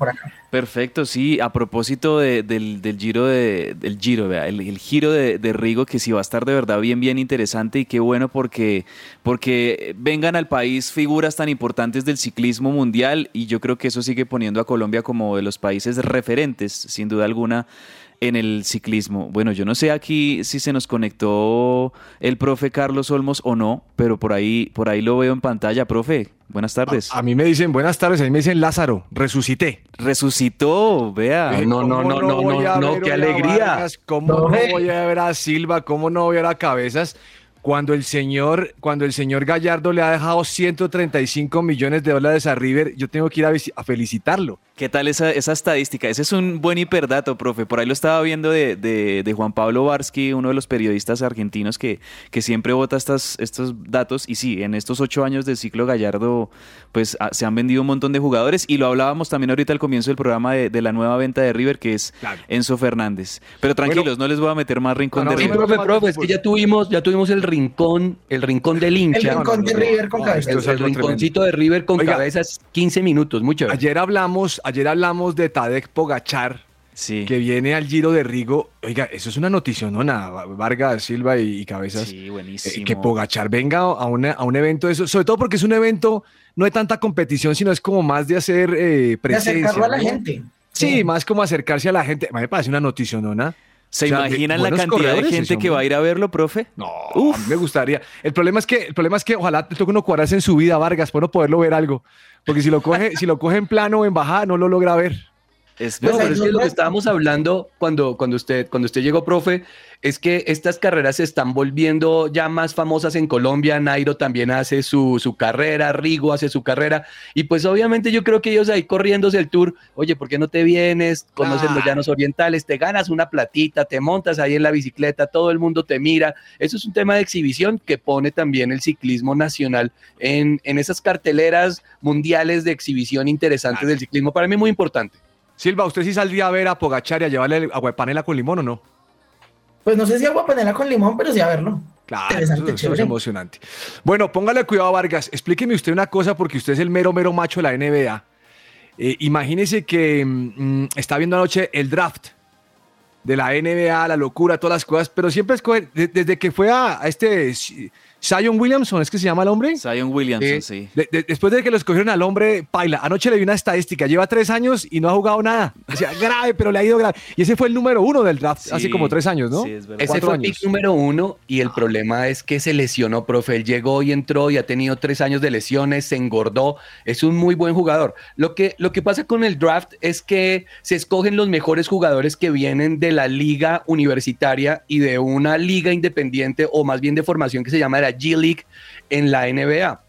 Speaker 3: perfecto, sí. A propósito de, del, del, giro de, del giro, vea, el, el, giro de, de, Rigo, que sí va a estar de verdad bien, bien interesante y qué bueno porque, porque vengan al país figuras tan importantes del ciclismo mundial y yo creo que eso sigue poniendo a Colombia como de los países referentes, sin duda alguna, en el ciclismo. Bueno, yo no sé aquí si se nos conectó el profe Carlos Olmos o no, pero por ahí, por ahí lo veo en pantalla, profe. Buenas tardes.
Speaker 1: A, a, mí me dicen buenas tardes, a mí me dicen Lázaro, resucité.
Speaker 3: Resucitó, vea.
Speaker 4: No, no, no, no, no, no, no qué alegría.
Speaker 1: Vargas, ¿Cómo no, no voy a ver a Silva? ¿Cómo no voy a ver a Cabezas? Cuando el señor, cuando el señor Gallardo le ha dejado 135 millones de dólares a River, yo tengo que ir a, a felicitarlo.
Speaker 3: ¿Qué tal esa, esa, estadística? Ese es un buen hiperdato, profe. Por ahí lo estaba viendo de, de, de Juan Pablo Barsky, uno de los periodistas argentinos que, que siempre vota estas, estos datos. Y sí, en estos ocho años del ciclo Gallardo, pues a, se han vendido un montón de jugadores. Y lo hablábamos también ahorita al comienzo del programa de, de la nueva venta de River, que es claro. Enzo Fernández. Pero tranquilos, bueno, no les voy a meter más rincón
Speaker 4: no, no,
Speaker 3: de River.
Speaker 4: profe, profe, es que ya tuvimos, ya tuvimos el rincón, el rincón del hincha.
Speaker 5: El rincón de River con cabezas.
Speaker 4: El, rinconcito de River con cabezas, 15 minutos, mucho.
Speaker 1: Ayer hablamos, ayer hablamos de de Tadek Pogachar, sí. que viene al Giro de Rigo. Oiga, eso es una noticia, ¿no? Vargas, Silva y, y Cabezas.
Speaker 3: Sí, buenísimo.
Speaker 1: Eh, que Pogachar venga a, una, a, un evento de eso, sobre todo porque es un evento no de tanta competición, sino es como más de hacer eh, presencia.
Speaker 5: De acercarlo a la gente.
Speaker 1: Sí, sí, más como acercarse a la gente. Me parece una noticia, ¿no?
Speaker 3: ¿Se o sea, imaginan la cantidad de gente que va a ir a verlo, profe?
Speaker 1: No, Uf. a mí me gustaría. El problema es que, el problema es que ojalá te toque uno cuadrarse en su vida, Vargas, para no poderlo ver algo. Porque si lo coge, si lo coge en plano o en bajada, no lo logra ver.
Speaker 4: Es, no, pero es que lo que estábamos hablando cuando, cuando, usted, cuando usted llegó, profe, es que estas carreras se están volviendo ya más famosas en Colombia. Nairo también hace su, su carrera, Rigo hace su carrera. Y pues obviamente yo creo que ellos ahí corriéndose el tour, oye, ¿por qué no te vienes? Conoces ah. los llanos orientales, te ganas una platita, te montas ahí en la bicicleta, todo el mundo te mira. Eso es un tema de exhibición que pone también el ciclismo nacional en, en esas carteleras mundiales de exhibición interesantes ah. del ciclismo. Para mí muy importante.
Speaker 1: Silva, ¿usted sí saldría a ver a Pogachar y a llevarle agua de panela con limón o no?
Speaker 5: Pues no sé si agua de panela con limón, pero sí a verlo.
Speaker 1: Claro, eso, eso es emocionante. Bueno, póngale cuidado, Vargas. Explíqueme usted una cosa, porque usted es el mero, mero macho de la NBA. Eh, imagínese que mmm, está viendo anoche el draft de la NBA, la locura, todas las cosas, pero siempre escoge, desde que fue a, a este Zion Williamson, ¿es que se llama el hombre?
Speaker 3: Zion Williamson, sí.
Speaker 1: De, de, después de que lo escogieron al hombre, Paila, anoche le vi una estadística, lleva tres años y no ha jugado nada. O sea, grave, pero le ha ido grave. Y ese fue el número uno del draft, sí, hace como tres años, ¿no?
Speaker 4: Sí, es ese fue el pick número uno y el ah. problema es que se lesionó, profe. Él llegó y entró y ha tenido tres años de lesiones, se engordó. Es un muy buen jugador. Lo que, lo que pasa con el draft es que se escogen los mejores jugadores que vienen de la liga universitaria y de una liga independiente o más bien de formación que se llama la G League en la NBA.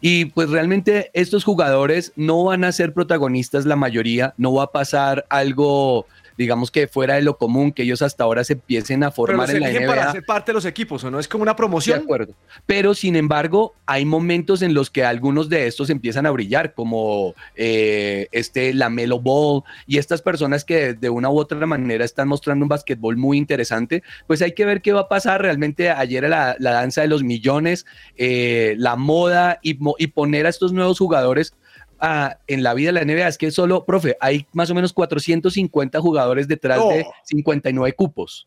Speaker 4: Y pues realmente estos jugadores no van a ser protagonistas la mayoría, no va a pasar algo digamos que fuera de lo común, que ellos hasta ahora se empiecen a formar
Speaker 1: Pero
Speaker 4: en la NBA.
Speaker 1: para ser parte de los equipos, ¿o no? Es como una promoción.
Speaker 4: De acuerdo. Pero sin embargo, hay momentos en los que algunos de estos empiezan a brillar, como eh, este Lamelo Ball y estas personas que de una u otra manera están mostrando un basquetbol muy interesante. Pues hay que ver qué va a pasar. Realmente ayer la, la danza de los millones, eh, la moda y, y poner a estos nuevos jugadores en la vida de la NBA es que solo, profe, hay más o menos 450 jugadores detrás de
Speaker 1: No.
Speaker 4: 59 cupos.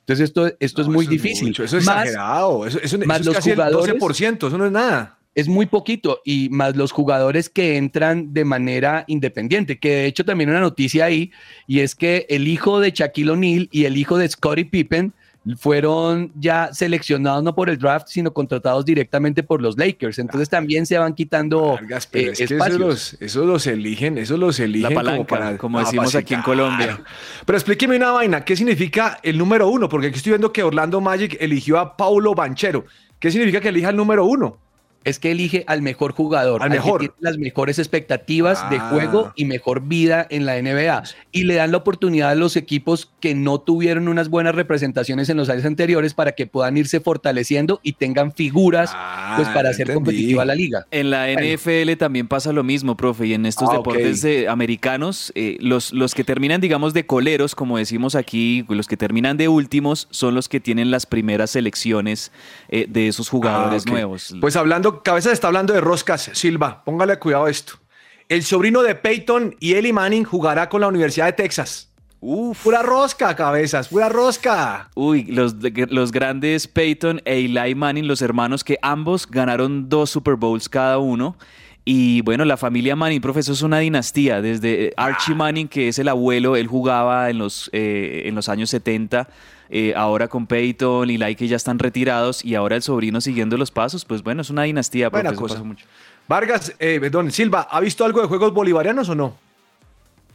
Speaker 4: Entonces esto, esto es muy
Speaker 1: eso es
Speaker 4: difícil.
Speaker 1: mucho, eso es
Speaker 4: Más-
Speaker 1: exagerado. Eso, eso-
Speaker 4: más
Speaker 1: eso es
Speaker 4: los
Speaker 1: casi
Speaker 4: jugadores-
Speaker 1: el 12%, eso no es nada.
Speaker 4: es muy poquito y más los jugadores que entran de manera independiente, que de hecho también una noticia ahí y es que el hijo de Shaquille O'Neal y el hijo de Scottie Pippen fueron ya seleccionados no por el draft, sino contratados directamente por los Lakers. Entonces también se van quitando
Speaker 1: Vargas, pero
Speaker 4: eh,
Speaker 1: es que
Speaker 4: espacios.
Speaker 1: esos los, esos los eligen, esos los eligen
Speaker 3: palanca,
Speaker 1: como para
Speaker 3: como decimos aquí en. Colombia.
Speaker 1: Pero explíqueme una vaina, ¿qué significa el número uno? Porque aquí estoy viendo que Orlando Magic eligió a Paulo Banchero. ¿Qué significa que elija el número uno?
Speaker 4: Es que elige al mejor jugador,
Speaker 1: Al
Speaker 4: al,
Speaker 1: mejor.
Speaker 4: que tiene las mejores expectativas de
Speaker 1: Ah.
Speaker 4: juego y mejor vida en la NBA. Y le dan la oportunidad a los equipos que no tuvieron unas buenas representaciones en los años anteriores para que puedan irse fortaleciendo y tengan figuras pues, para hacer
Speaker 1: entendí.
Speaker 4: competitiva la liga.
Speaker 3: En la. NFL también pasa lo mismo, profe, y en estos
Speaker 1: Ah,
Speaker 3: deportes de- americanos, eh, los, los que terminan, digamos, de coleros, como decimos aquí, los que terminan de últimos, son los que tienen las primeras selecciones eh, de esos jugadores
Speaker 1: Ah,
Speaker 3: nuevos.
Speaker 1: Pues hablando, Cabeza está hablando de roscas, Silva, póngale cuidado a esto. El sobrino de Peyton y Eli Manning jugará con la Universidad de Texas.
Speaker 3: Uf.
Speaker 1: Pura rosca, cabezas, pura rosca.
Speaker 3: Uy, los, los grandes Peyton e Eli Manning, los hermanos que ambos ganaron dos Super Bowls cada uno. Y bueno, la familia Manning, profesor, es una dinastía. Desde eh, Archie Manning, que es el abuelo, él jugaba en los, eh, en los años 70. Eh, ahora con Peyton y Eli que ya están retirados y ahora el sobrino siguiendo los pasos, pues bueno, es una dinastía.
Speaker 1: Buena cosa.
Speaker 3: pasa mucho.
Speaker 1: Vargas, eh, perdón, Silva, ¿ha visto algo de juegos bolivarianos o no?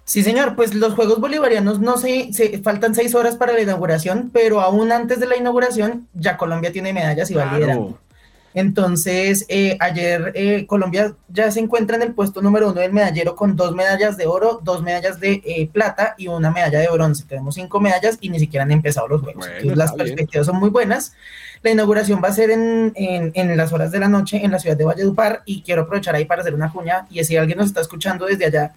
Speaker 5: Sí, señor, pues los Juegos Bolivarianos no se, se- faltan seis horas para la inauguración, pero aún antes de la inauguración ya Colombia tiene medallas y va
Speaker 1: Claro.
Speaker 5: liderando. Entonces, eh, ayer eh, Colombia ya se encuentra en el puesto número uno del medallero con dos medallas de oro, dos medallas de eh, plata y una medalla de bronce. Tenemos cinco medallas y ni siquiera han empezado los juegos.
Speaker 1: Bueno,
Speaker 5: Entonces, las
Speaker 1: bien.
Speaker 5: perspectivas son muy buenas. La inauguración va a ser en, en- en las horas de la noche en la ciudad de Valledupar y quiero aprovechar ahí para hacer una cuña y si alguien nos está escuchando desde allá,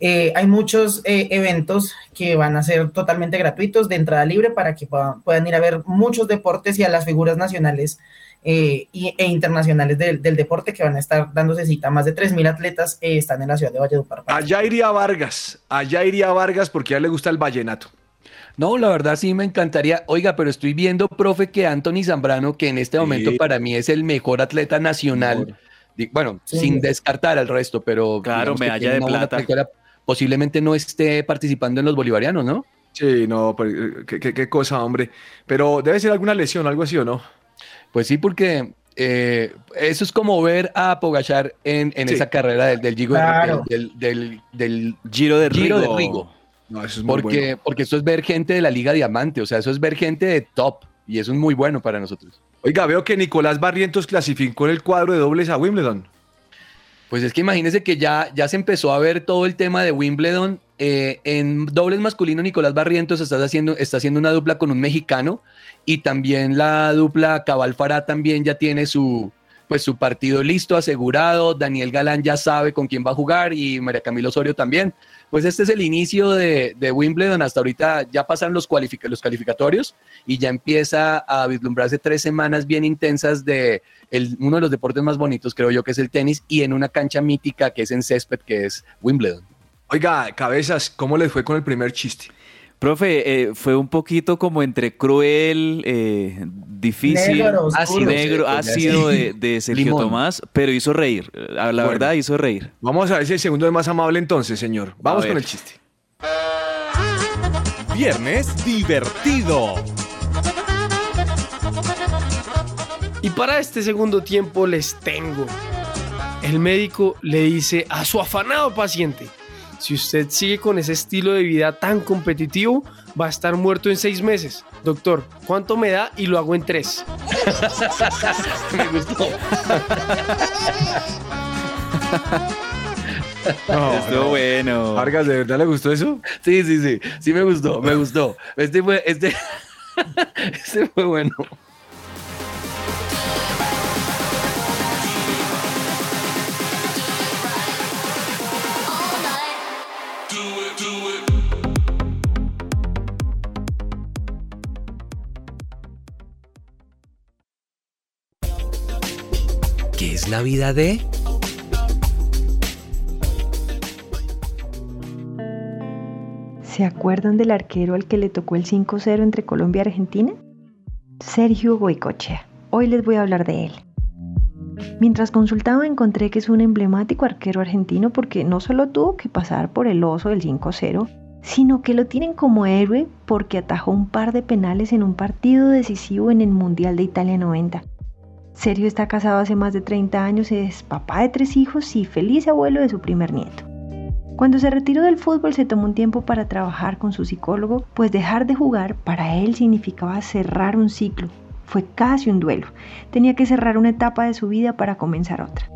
Speaker 5: eh, hay muchos eh, eventos que van a ser totalmente gratuitos de entrada libre para que puedan, puedan ir a ver muchos deportes y a las figuras nacionales eh, y- e internacionales del, del deporte que van a estar dándose cita. Más de 3.000 atletas eh, están en la ciudad de Valledupar.
Speaker 1: Allá iría Vargas, allá iría Vargas porque a él le gusta el vallenato.
Speaker 4: No, la verdad sí me encantaría. Oiga, pero estoy viendo, profe, que Anthony Zambrano, que en este
Speaker 1: Sí.
Speaker 4: momento para mí es el mejor atleta nacional, bueno,
Speaker 5: Sí.
Speaker 4: sin descartar al resto, pero
Speaker 3: Claro, medalla de plata.
Speaker 4: posiblemente no esté participando en los bolivarianos, ¿no?
Speaker 1: Sí, no, pero, eh, qué, qué- qué cosa, hombre. Pero debe ser alguna lesión, algo así o no.
Speaker 4: Pues sí, porque eh, eso es como ver a Pogachar en, en
Speaker 1: Sí.
Speaker 4: esa carrera del, del, Giro de- del, del- del
Speaker 3: Giro de
Speaker 4: Giro
Speaker 3: Rigo.
Speaker 4: de Rigo.
Speaker 1: No, eso es muy
Speaker 4: Porque,
Speaker 1: bueno.
Speaker 4: porque eso es ver gente de la Liga Diamante, o sea, eso es ver gente de top, y eso es muy bueno para nosotros.
Speaker 1: Oiga, veo que Nicolás Barrientos clasificó en el cuadro de dobles a Wimbledon.
Speaker 4: Pues es que imagínense que ya, ya se empezó a ver todo el tema de Wimbledon. eh, en dobles masculino, Nicolás Barrientos está haciendo, está haciendo una dupla con un mexicano y también la dupla Cabal Farah también ya tiene su, pues, su partido listo, asegurado. Daniel Galán ya sabe con quién va a jugar y María Camilo Osorio también. Pues este es el inicio de, de Wimbledon. Hasta ahorita ya pasan los, cualific- calificatorios y ya empieza a vislumbrarse tres semanas bien intensas de el- uno de los deportes más bonitos, creo yo, que es el tenis, y en una cancha mítica que es en césped, que es Wimbledon.
Speaker 1: Oiga, cabezas, ¿cómo les fue con el primer chiste?
Speaker 3: Profe, eh, fue un poquito como entre cruel, eh, difícil,
Speaker 5: Negro, oscuro.
Speaker 3: ácido, negro,
Speaker 4: Sí,
Speaker 3: ácido de, de Sergio
Speaker 4: Limón.
Speaker 3: Tomás, pero hizo reír. La
Speaker 1: Bueno.
Speaker 3: verdad, hizo reír.
Speaker 1: Vamos a ver si el segundo es más amable entonces, señor. Vamos con el chiste.
Speaker 11: Viernes divertido.
Speaker 7: Y para este segundo tiempo les tengo. El médico le dice a su afanado paciente, si usted sigue con ese estilo de vida tan competitivo, va a estar muerto en seis meses. Doctor, ¿cuánto me da? Y lo hago en tres.
Speaker 4: Me gustó.
Speaker 3: Estuvo bueno.
Speaker 1: Vargas, ¿de verdad le gustó eso?
Speaker 4: Sí, sí, sí. Sí me gustó, me gustó. Este fue, este, este fue bueno.
Speaker 12: la vida de... ¿Se acuerdan del arquero al que le tocó el 5-0 entre Colombia y Argentina? Sergio Goicochea. Hoy les voy a hablar de él. Mientras consultaba encontré que es un emblemático arquero argentino porque no solo tuvo que pasar por el oso del 5-0, sino que lo tienen como héroe porque atajó un par de penales en un partido decisivo en el Mundial de Italia 90 Sergio está casado hace más de 30 años, es papá de tres hijos y feliz abuelo de su primer nieto. Cuando se retiró del fútbol se tomó un tiempo para trabajar con su psicólogo, pues dejar de jugar para él significaba cerrar un ciclo, fue casi un duelo. Tenía que cerrar una etapa de su vida para comenzar otra.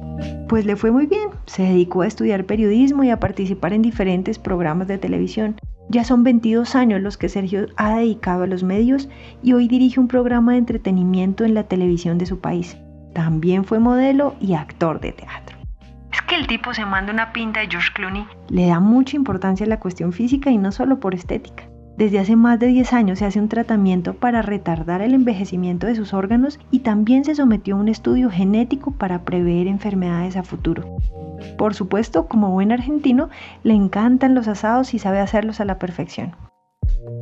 Speaker 12: Pues le fue muy bien. Se dedicó a estudiar periodismo y a participar en diferentes programas de televisión. Ya son 22 años los que Sergio ha dedicado a los medios y hoy dirige un programa de entretenimiento en la televisión de su país. También fue modelo y actor de teatro. Es que el tipo se manda una pinta de George Clooney. Le da mucha importancia a la cuestión física y no solo por estética. Desde hace más de 10 años se hace un tratamiento para retardar el envejecimiento de sus órganos y también se sometió a un estudio genético para prever enfermedades a futuro. Por supuesto, como buen argentino, le encantan los asados y sabe hacerlos a la perfección.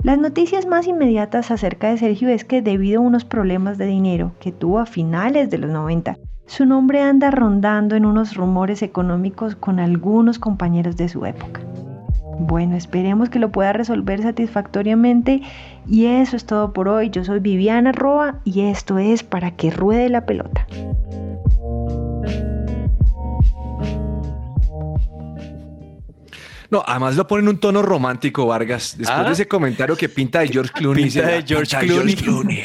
Speaker 12: Las noticias más inmediatas acerca de Sergio es que debido a unos problemas de dinero que tuvo a finales de los 90, su nombre anda rondando en unos rumores económicos con algunos compañeros de su época. Bueno, esperemos que lo pueda resolver satisfactoriamente y eso es todo por hoy. Yo soy Viviana Roa y esto es para que ruede la pelota.
Speaker 1: No, además lo pone en un tono romántico, Vargas. Después
Speaker 4: ¿Ah?
Speaker 1: de ese comentario que pinta de George Clooney.
Speaker 3: Pinta
Speaker 1: dice,
Speaker 3: de George
Speaker 1: "Pinta de
Speaker 3: Clooney".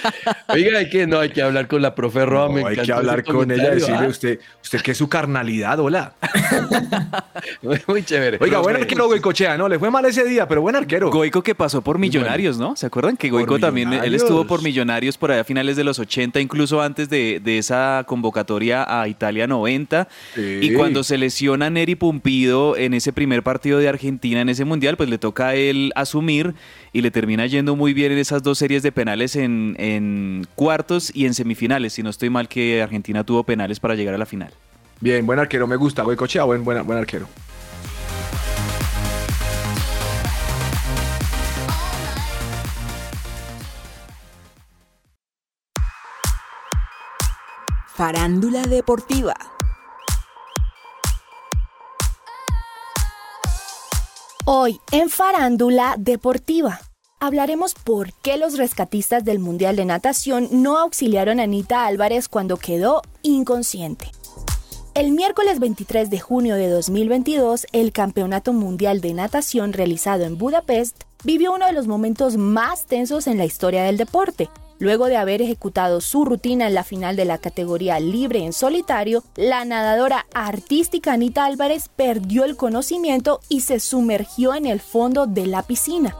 Speaker 4: Oiga, hay que, no, hay que hablar con la profe Roa. me
Speaker 1: No, hay que hablar con ella, decirle
Speaker 4: ¿ah?
Speaker 1: usted, usted que es su carnalidad, hola.
Speaker 4: Muy chévere.
Speaker 1: Oiga, buen arquero Goicochea, ¿no? Le fue mal ese día, pero buen arquero.
Speaker 3: Goico que pasó por Millonarios, ¿no? ¿Se acuerdan que Goico también, él
Speaker 1: Millonarios.
Speaker 3: estuvo por Millonarios por allá a finales de los 80, incluso antes de, de esa convocatoria a Italia 90?
Speaker 1: Sí.
Speaker 3: Y cuando se lesiona Neri Pumpido en ese primer partido de Argentina en ese mundial, pues le toca a él asumir y le termina yendo muy bien en esas dos series de penales en, en cuartos y en semifinales. Si no estoy mal que Argentina tuvo penales para llegar a la final.
Speaker 1: Bien, buen arquero, me gusta. Goicochea, buen, buen, buen arquero.
Speaker 13: Farándula deportiva.
Speaker 14: Hoy en Farándula Deportiva hablaremos por qué los rescatistas del Mundial de Natación no auxiliaron a Anita Álvarez cuando quedó inconsciente. El miércoles 23 de junio de 2022, el Campeonato Mundial de Natación realizado en Budapest vivió uno de los momentos más tensos en la historia del deporte. Luego de haber ejecutado su rutina en la final de la categoría libre en solitario, la nadadora artística Anita Álvarez perdió el conocimiento y se sumergió en el fondo de la piscina.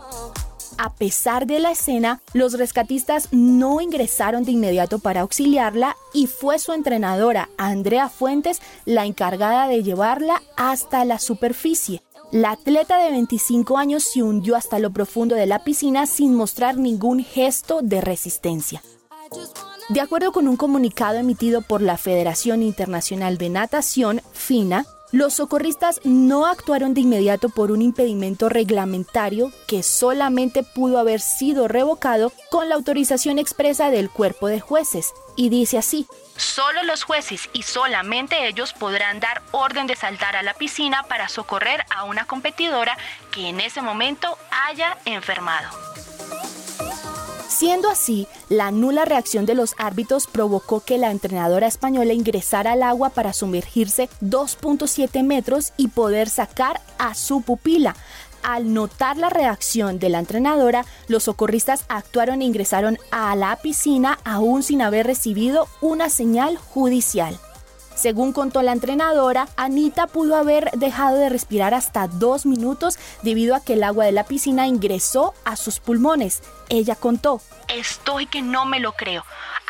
Speaker 14: A pesar de la escena, los rescatistas no ingresaron de inmediato para auxiliarla y fue su entrenadora, Andrea Fuentes, la encargada de llevarla hasta la superficie. La atleta de 25 años se hundió hasta lo profundo de la piscina sin mostrar ningún gesto de resistencia. De acuerdo con un comunicado emitido por la Federación Internacional de Natación, FINA, los socorristas no actuaron de inmediato por un impedimento reglamentario que solamente pudo haber sido revocado con la autorización expresa del cuerpo de jueces. Y dice así, Solo los jueces y solamente ellos podrán dar orden de saltar a la piscina para socorrer a una competidora que en ese momento haya enfermado. Siendo así, la nula reacción de los árbitros provocó que la entrenadora española ingresara al agua para sumergirse 2.7 metros y poder sacar a su pupila. Al notar la reacción de la entrenadora, los socorristas actuaron e ingresaron a la piscina aún sin haber recibido una señal judicial. Según contó la entrenadora, Anita pudo haber dejado de respirar hasta dos minutos debido a que el agua de la piscina ingresó a sus pulmones. Ella contó, Estoy que no me lo creo.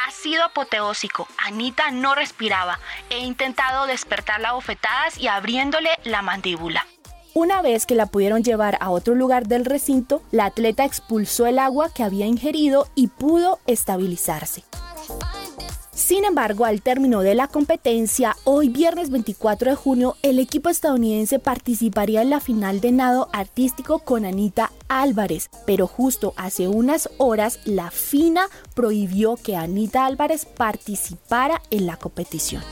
Speaker 14: Ha sido apoteósico. Anita no respiraba. He intentado despertarla a bofetadas y abriéndole la mandíbula. Una vez que la pudieron llevar a otro lugar del recinto, la atleta expulsó el agua que había ingerido y pudo estabilizarse. Sin embargo, al término de la competencia, hoy viernes 24 de junio, el equipo estadounidense participaría en la final de nado artístico con Anita Álvarez, pero justo hace unas horas la FINA prohibió que Anita Álvarez participara en la competición.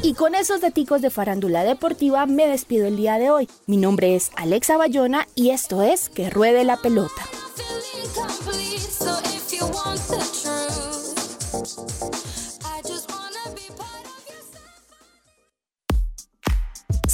Speaker 14: Y con esos daticos de farándula deportiva me despido el día de hoy. Mi nombre es Alexa Bayona y esto es Que Ruede la Pelota.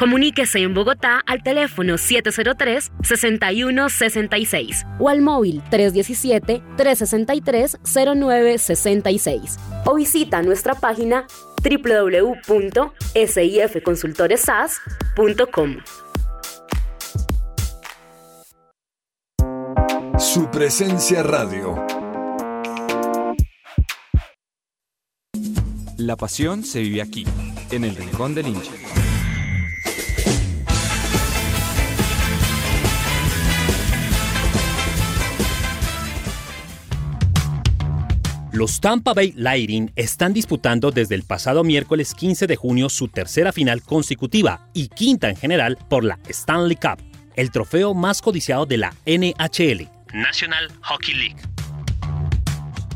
Speaker 15: Comuníquese en Bogotá al teléfono 703-6166 o al móvil 317-363-0966 o visita nuestra página www.sifconsultoresas.com.
Speaker 8: Su presencia radio.
Speaker 16: La pasión se vive aquí, en el Rincón del Hincha.
Speaker 17: Los Tampa Bay Lightning están disputando desde el pasado miércoles 15 de junio su tercera final consecutiva y quinta en general por la Stanley Cup, el trofeo más codiciado de la NHL, National Hockey League.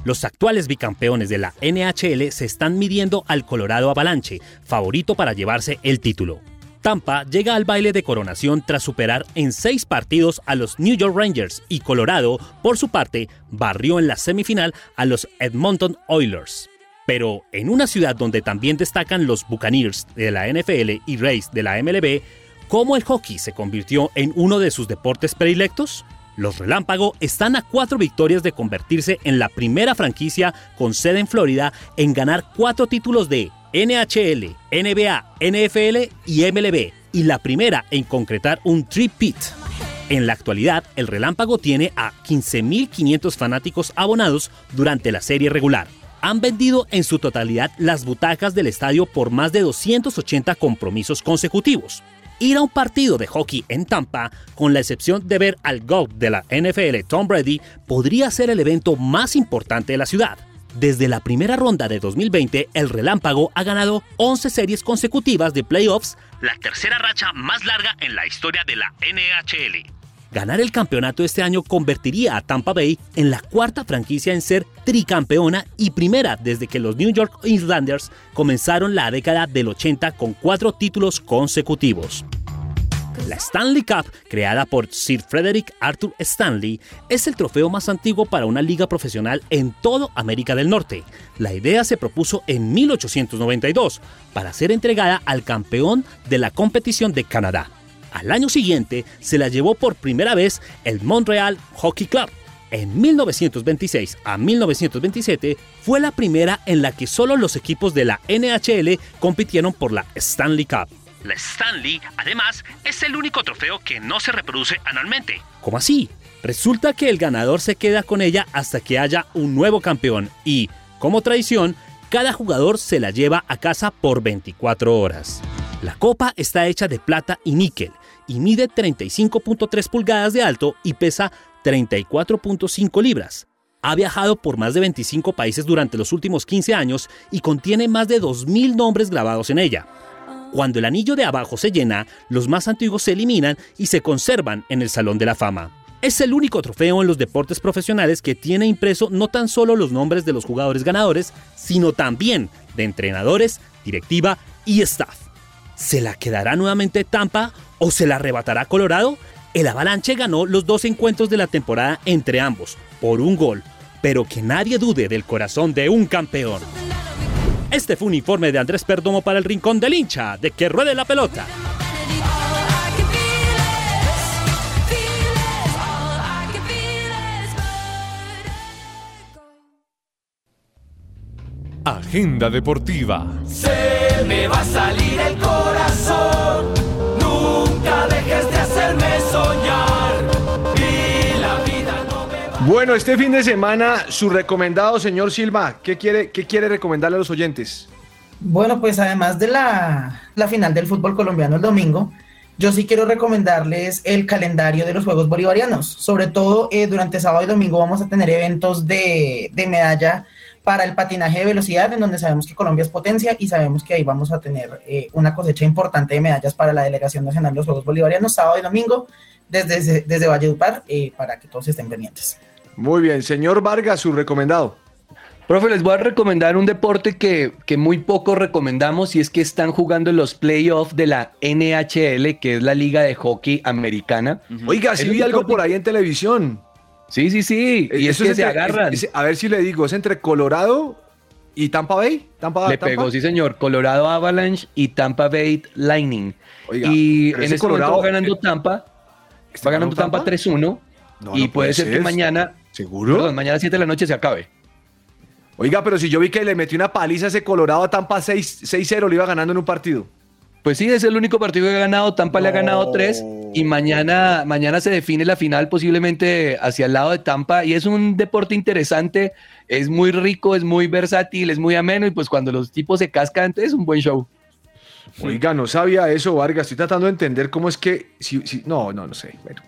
Speaker 17: Los actuales bicampeones de la NHL se están midiendo al Colorado Avalanche, favorito para llevarse el título. Tampa llega al baile de coronación tras superar en seis partidos a los New York Rangers y Colorado, por su parte, barrió en la semifinal a los Edmonton Oilers. Pero en una ciudad donde también destacan los Buccaneers de la NFL y Rays de la MLB, ¿cómo el hockey se convirtió en uno de sus deportes predilectos? Los Relámpago están a cuatro victorias de convertirse en la primera franquicia con sede en Florida en ganar cuatro títulos de NHL, NBA, NFL y MLB, y la primera en concretar un trip-pit. En la actualidad, el Relámpago tiene a 15.500 fanáticos abonados durante la serie regular. Han vendido en su totalidad las butacas del estadio por más de 280 compromisos consecutivos. Ir a un partido de hockey en Tampa, con la excepción de ver al GOAT de la NFL Tom Brady, podría ser el evento más importante de la ciudad. Desde la primera ronda de 2020, el Relámpago ha ganado 11 series consecutivas de playoffs, la tercera racha más larga en la historia de la NHL. Ganar el campeonato este año convertiría a Tampa Bay en la cuarta franquicia en ser tricampeona y primera desde que los New York Islanders comenzaron la década del 80 con cuatro títulos consecutivos. La Stanley Cup, creada por Sir Frederick Arthur Stanley, es el trofeo más antiguo para una liga profesional en toda América del Norte. La idea se propuso en 1892 para ser entregada al campeón de la competición de Canadá. Al año siguiente se la llevó por primera vez el Montreal Hockey Club. En 1926 a 1927 fue la primera en la que solo los equipos de la NHL compitieron por la Stanley Cup. La Stanley, además, es el único trofeo que no se reproduce anualmente. ¿Cómo así? Resulta que el ganador se queda con ella hasta que haya un nuevo campeón y, como tradición, cada jugador se la lleva a casa por 24 horas. La copa está hecha de plata y níquel y mide 35.3 pulgadas de alto y pesa 34.5 libras. Ha viajado por más de 25 países durante los últimos 15 años y contiene más de 2.000 nombres grabados en ella. Cuando el anillo de abajo se llena, los más antiguos se eliminan y se conservan en el Salón de la Fama. Es el único trofeo en los deportes profesionales que tiene impreso no tan solo los nombres de los jugadores ganadores, sino también de entrenadores, directiva y staff. ¿Se la quedará nuevamente Tampa o se la arrebatará Colorado? El Avalanche ganó los dos encuentros de la temporada entre ambos, por un gol, pero que nadie dude del corazón de un campeón. Este fue un informe de Andrés Perdomo para el Rincón del Hincha, de que ruede la pelota.
Speaker 8: Agenda Deportiva.
Speaker 18: Se me va a salir el corazón. Nunca de
Speaker 1: Bueno, este fin de semana, su recomendado, señor Silva, ¿qué quiere, qué quiere recomendarle a los oyentes?
Speaker 5: Bueno, pues además de la, la final del fútbol colombiano el domingo, yo sí quiero recomendarles el calendario de los Juegos Bolivarianos. Sobre todo eh, durante sábado y domingo vamos a tener eventos de, de medalla para el patinaje de velocidad, en donde sabemos que Colombia es potencia y sabemos que ahí vamos a tener eh, una cosecha importante de medallas para la Delegación Nacional de los Juegos Bolivarianos, sábado y domingo, desde, desde, Valledupar, eh, para que todos estén pendientes.
Speaker 1: Muy bien, señor Vargas, su recomendado.
Speaker 4: Profe, les voy a recomendar un deporte que, que muy poco recomendamos y es que están jugando los playoffs de la NHL, que es la liga de hockey americana.
Speaker 1: Oiga, sí
Speaker 4: Es
Speaker 1: vi algo
Speaker 4: deporte-
Speaker 1: por ahí en televisión.
Speaker 4: Sí, sí, sí. Y es
Speaker 1: Eso
Speaker 4: se
Speaker 1: entre-
Speaker 4: agarran.
Speaker 1: es- es- a ver si le digo, ¿es entre Colorado y Tampa Bay? ¿Tampa,
Speaker 4: Le
Speaker 1: Tampa?
Speaker 4: pegó, sí, señor. Colorado Avalanche y Tampa Bay Lightning.
Speaker 1: Oiga,
Speaker 4: y en
Speaker 1: ese
Speaker 4: este momento
Speaker 1: Colorado-
Speaker 4: va ganando Tampa. Va ganando Tampa
Speaker 1: Tampa?
Speaker 4: 3-1.
Speaker 1: No,
Speaker 4: y
Speaker 1: no
Speaker 4: puede
Speaker 1: puede
Speaker 4: ser que mañana.
Speaker 1: ¿Seguro?
Speaker 4: Perdón, mañana a 7 de la noche se acabe.
Speaker 1: Oiga, pero si yo vi que le metió una paliza a ese Colorado a Tampa 6 6-0, lo iba ganando en un partido.
Speaker 4: Pues sí, es el único partido que ha ganado. Tampa le ha ganado tres y mañana, mañana se define la final posiblemente hacia el lado de Tampa y es un deporte interesante, es muy rico, es muy versátil, es muy ameno y pues cuando los tipos se cascan es un buen show.
Speaker 1: Oiga, no sabía eso, Vargas. Estoy tratando de entender cómo es que. Si, si- no, no, no sé. Bueno.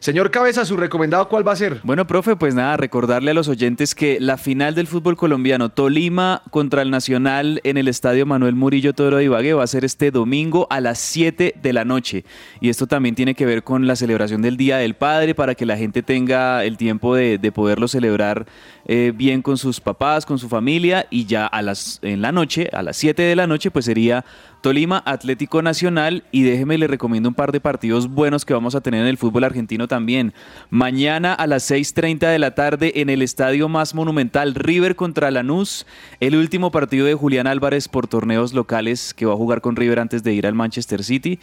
Speaker 1: Señor Cabeza, su recomendado, ¿cuál va a ser?
Speaker 3: Bueno, profe, pues nada, recordarle a los oyentes que la final del fútbol colombiano, Tolima contra el Nacional en el Estadio Manuel Murillo Toro de Ibagué, va a ser este domingo a las 7 de la noche. Y esto también tiene que ver con la celebración del Día del Padre, para que la gente tenga el tiempo de, de poderlo celebrar eh, bien con sus papás, con su familia, y ya a las, en la noche, a las 7 de la noche, pues sería Tolima Atlético Nacional y déjeme le recomiendo un par de partidos buenos que vamos a tener en el fútbol argentino también. Mañana a las 6.30 de la tarde en el estadio más monumental River contra Lanús, el último partido de Julián Álvarez por torneos locales que va a jugar con River antes de ir al Manchester City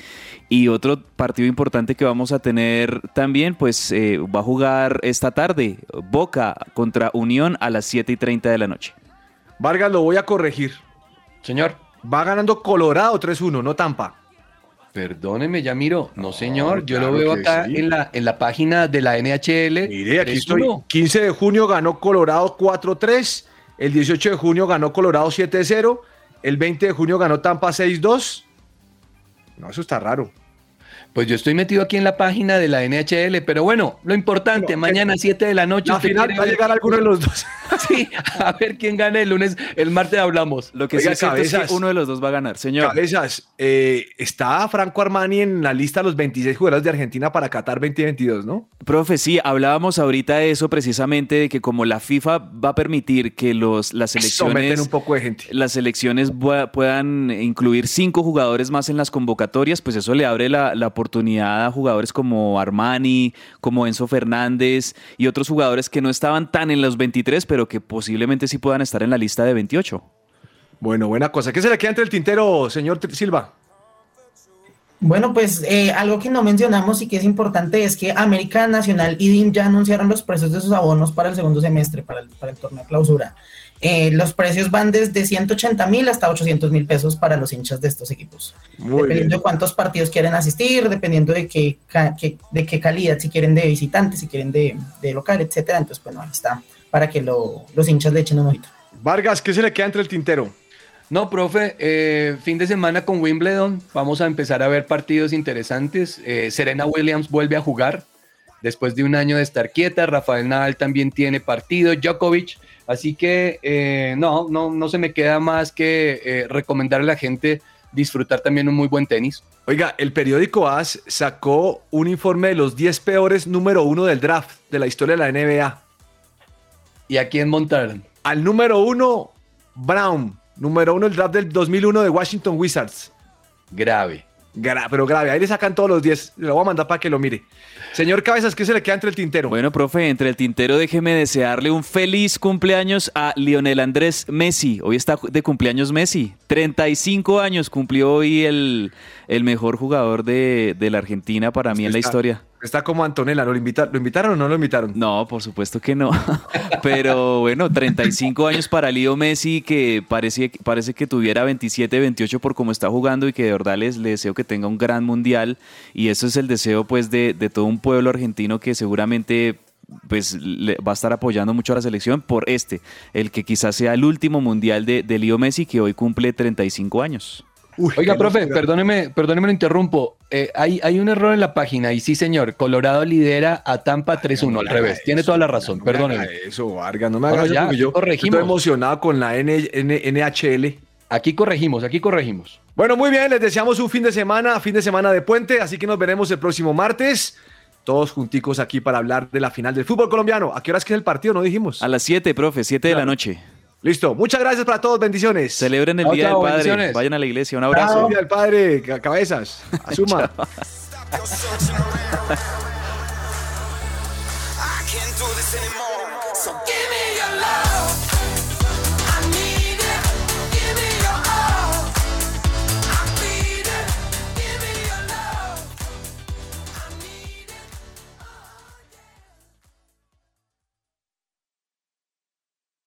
Speaker 3: y otro partido importante que vamos a tener también pues eh, va a jugar esta tarde Boca contra Unión a las 7.30 de la noche.
Speaker 1: Vargas, lo voy a corregir.
Speaker 4: Señor.
Speaker 1: Va ganando Colorado 3-1, no Tampa.
Speaker 4: Perdóneme, ya miro. No, señor, yo
Speaker 1: claro
Speaker 4: lo veo acá
Speaker 1: sí.
Speaker 4: en, la, en la página de la NHL.
Speaker 1: Mire, aquí estoy.
Speaker 4: 3-1.
Speaker 1: 15 de junio ganó Colorado 4-3. El 18 de junio ganó Colorado 7-0. El 20 de junio ganó Tampa 6-2. No, eso está raro.
Speaker 4: Pues yo estoy metido aquí en la página de la NHL, pero bueno, lo importante, mañana a 7 de la noche. Usted
Speaker 1: final va a llegar alguno de los dos.
Speaker 4: Sí, a ver quién gana el lunes, el martes hablamos.
Speaker 3: Lo que
Speaker 1: Oiga,
Speaker 3: sí es cierto es que
Speaker 1: cabezas.
Speaker 3: uno de los dos va a ganar, señor.
Speaker 1: Cabezas, eh, está Franco Armani en la lista de los 26 jugadores de Argentina para Qatar 2022, ¿no?
Speaker 3: Profe, sí, hablábamos ahorita de eso precisamente, de que como la FIFA va a permitir que los, las selecciones,
Speaker 1: un poco de gente.
Speaker 3: las selecciones puedan incluir cinco jugadores más en las convocatorias, pues eso le abre la, la oportunidad a jugadores como Armani, como Enzo Fernández y otros jugadores que no estaban tan en los 23, pero que posiblemente sí puedan estar en la lista de 28.
Speaker 1: Bueno, buena cosa. ¿Qué se le queda entre el tintero, señor Silva?
Speaker 5: Bueno, pues eh, algo que no mencionamos y que es importante es que América Nacional y DIM ya anunciaron los precios de sus abonos para el segundo semestre, para el, para el torneo de clausura. Eh, los precios van desde 180 mil hasta 800 mil pesos para los hinchas de estos equipos.
Speaker 1: Muy
Speaker 5: dependiendo
Speaker 1: bien.
Speaker 5: de cuántos partidos quieren asistir, dependiendo de qué, de qué calidad, si quieren de visitantes, si quieren de, de local, etcétera. Entonces, bueno, ahí está, para que lo- los hinchas le echen un ojito.
Speaker 1: Vargas, ¿qué se le queda entre el tintero?
Speaker 4: No, profe, eh, fin de semana con Wimbledon, vamos a empezar a ver partidos interesantes. Eh, Serena Williams vuelve a jugar después de un año de estar quieta. Rafael Nadal también tiene partido, Djokovic. Así que eh, no, no, no se me queda más que eh, recomendarle a la gente disfrutar también un muy buen tenis.
Speaker 1: Oiga, el periódico AS sacó un informe de los 10 peores número uno del draft de la historia de la NBA.
Speaker 4: ¿Y a quién montaron?
Speaker 1: Al número uno, Brown. Número uno, el draft del 2001 de Washington Wizards.
Speaker 4: Grave.
Speaker 1: Gra- pero grave, ahí le sacan todos los 10. Le lo voy a mandar para que lo mire. Señor Cabezas, ¿qué se le queda entre el tintero?
Speaker 3: Bueno, profe, entre el tintero déjeme desearle un feliz cumpleaños a Lionel Andrés Messi. Hoy está de cumpleaños Messi. 35 años cumplió hoy el, el mejor jugador de, de la Argentina para mí en la historia.
Speaker 1: Está como Antonella, ¿lo, ¿lo invitaron o no lo invitaron?
Speaker 3: No, por supuesto que no. Pero bueno, 35 años para Leo Messi, que parece, parece que tuviera 27, 28 por cómo está jugando y que de verdad les, le deseo que tenga un gran mundial. Y eso es el deseo pues de, de todo un pueblo argentino que seguramente pues le va a estar apoyando mucho a la selección por este, el que quizás sea el último mundial de, de Leo Messi que hoy cumple 35 años.
Speaker 4: Oiga, profe, perdóneme, perdóneme, lo interrumpo. Eh, hay, hay un error en la página y sí, señor, Colorado lidera a Tampa 3-1, al revés. Tiene toda la razón, perdóneme.
Speaker 1: Eso, Vargas, no me
Speaker 4: Bueno,
Speaker 1: hagas eso porque yo
Speaker 4: corregimos.
Speaker 1: estoy emocionado con la N- N- NHL.
Speaker 4: Aquí corregimos, aquí corregimos.
Speaker 1: Bueno, muy bien, les deseamos un fin de semana, fin de semana de puente, así que nos veremos el próximo martes, todos junticos aquí para hablar de la final del fútbol colombiano. ¿A qué hora es que es el partido? No dijimos.
Speaker 3: A las 7, profe, 7 de la noche.
Speaker 1: Listo, muchas gracias para todos, bendiciones.
Speaker 3: Celebren el
Speaker 1: Chao,
Speaker 3: Día
Speaker 1: chao,
Speaker 3: del Padre, vayan a la iglesia, un
Speaker 1: Chao,
Speaker 3: abrazo.
Speaker 1: Día del Padre, ca- cabezas, asuma.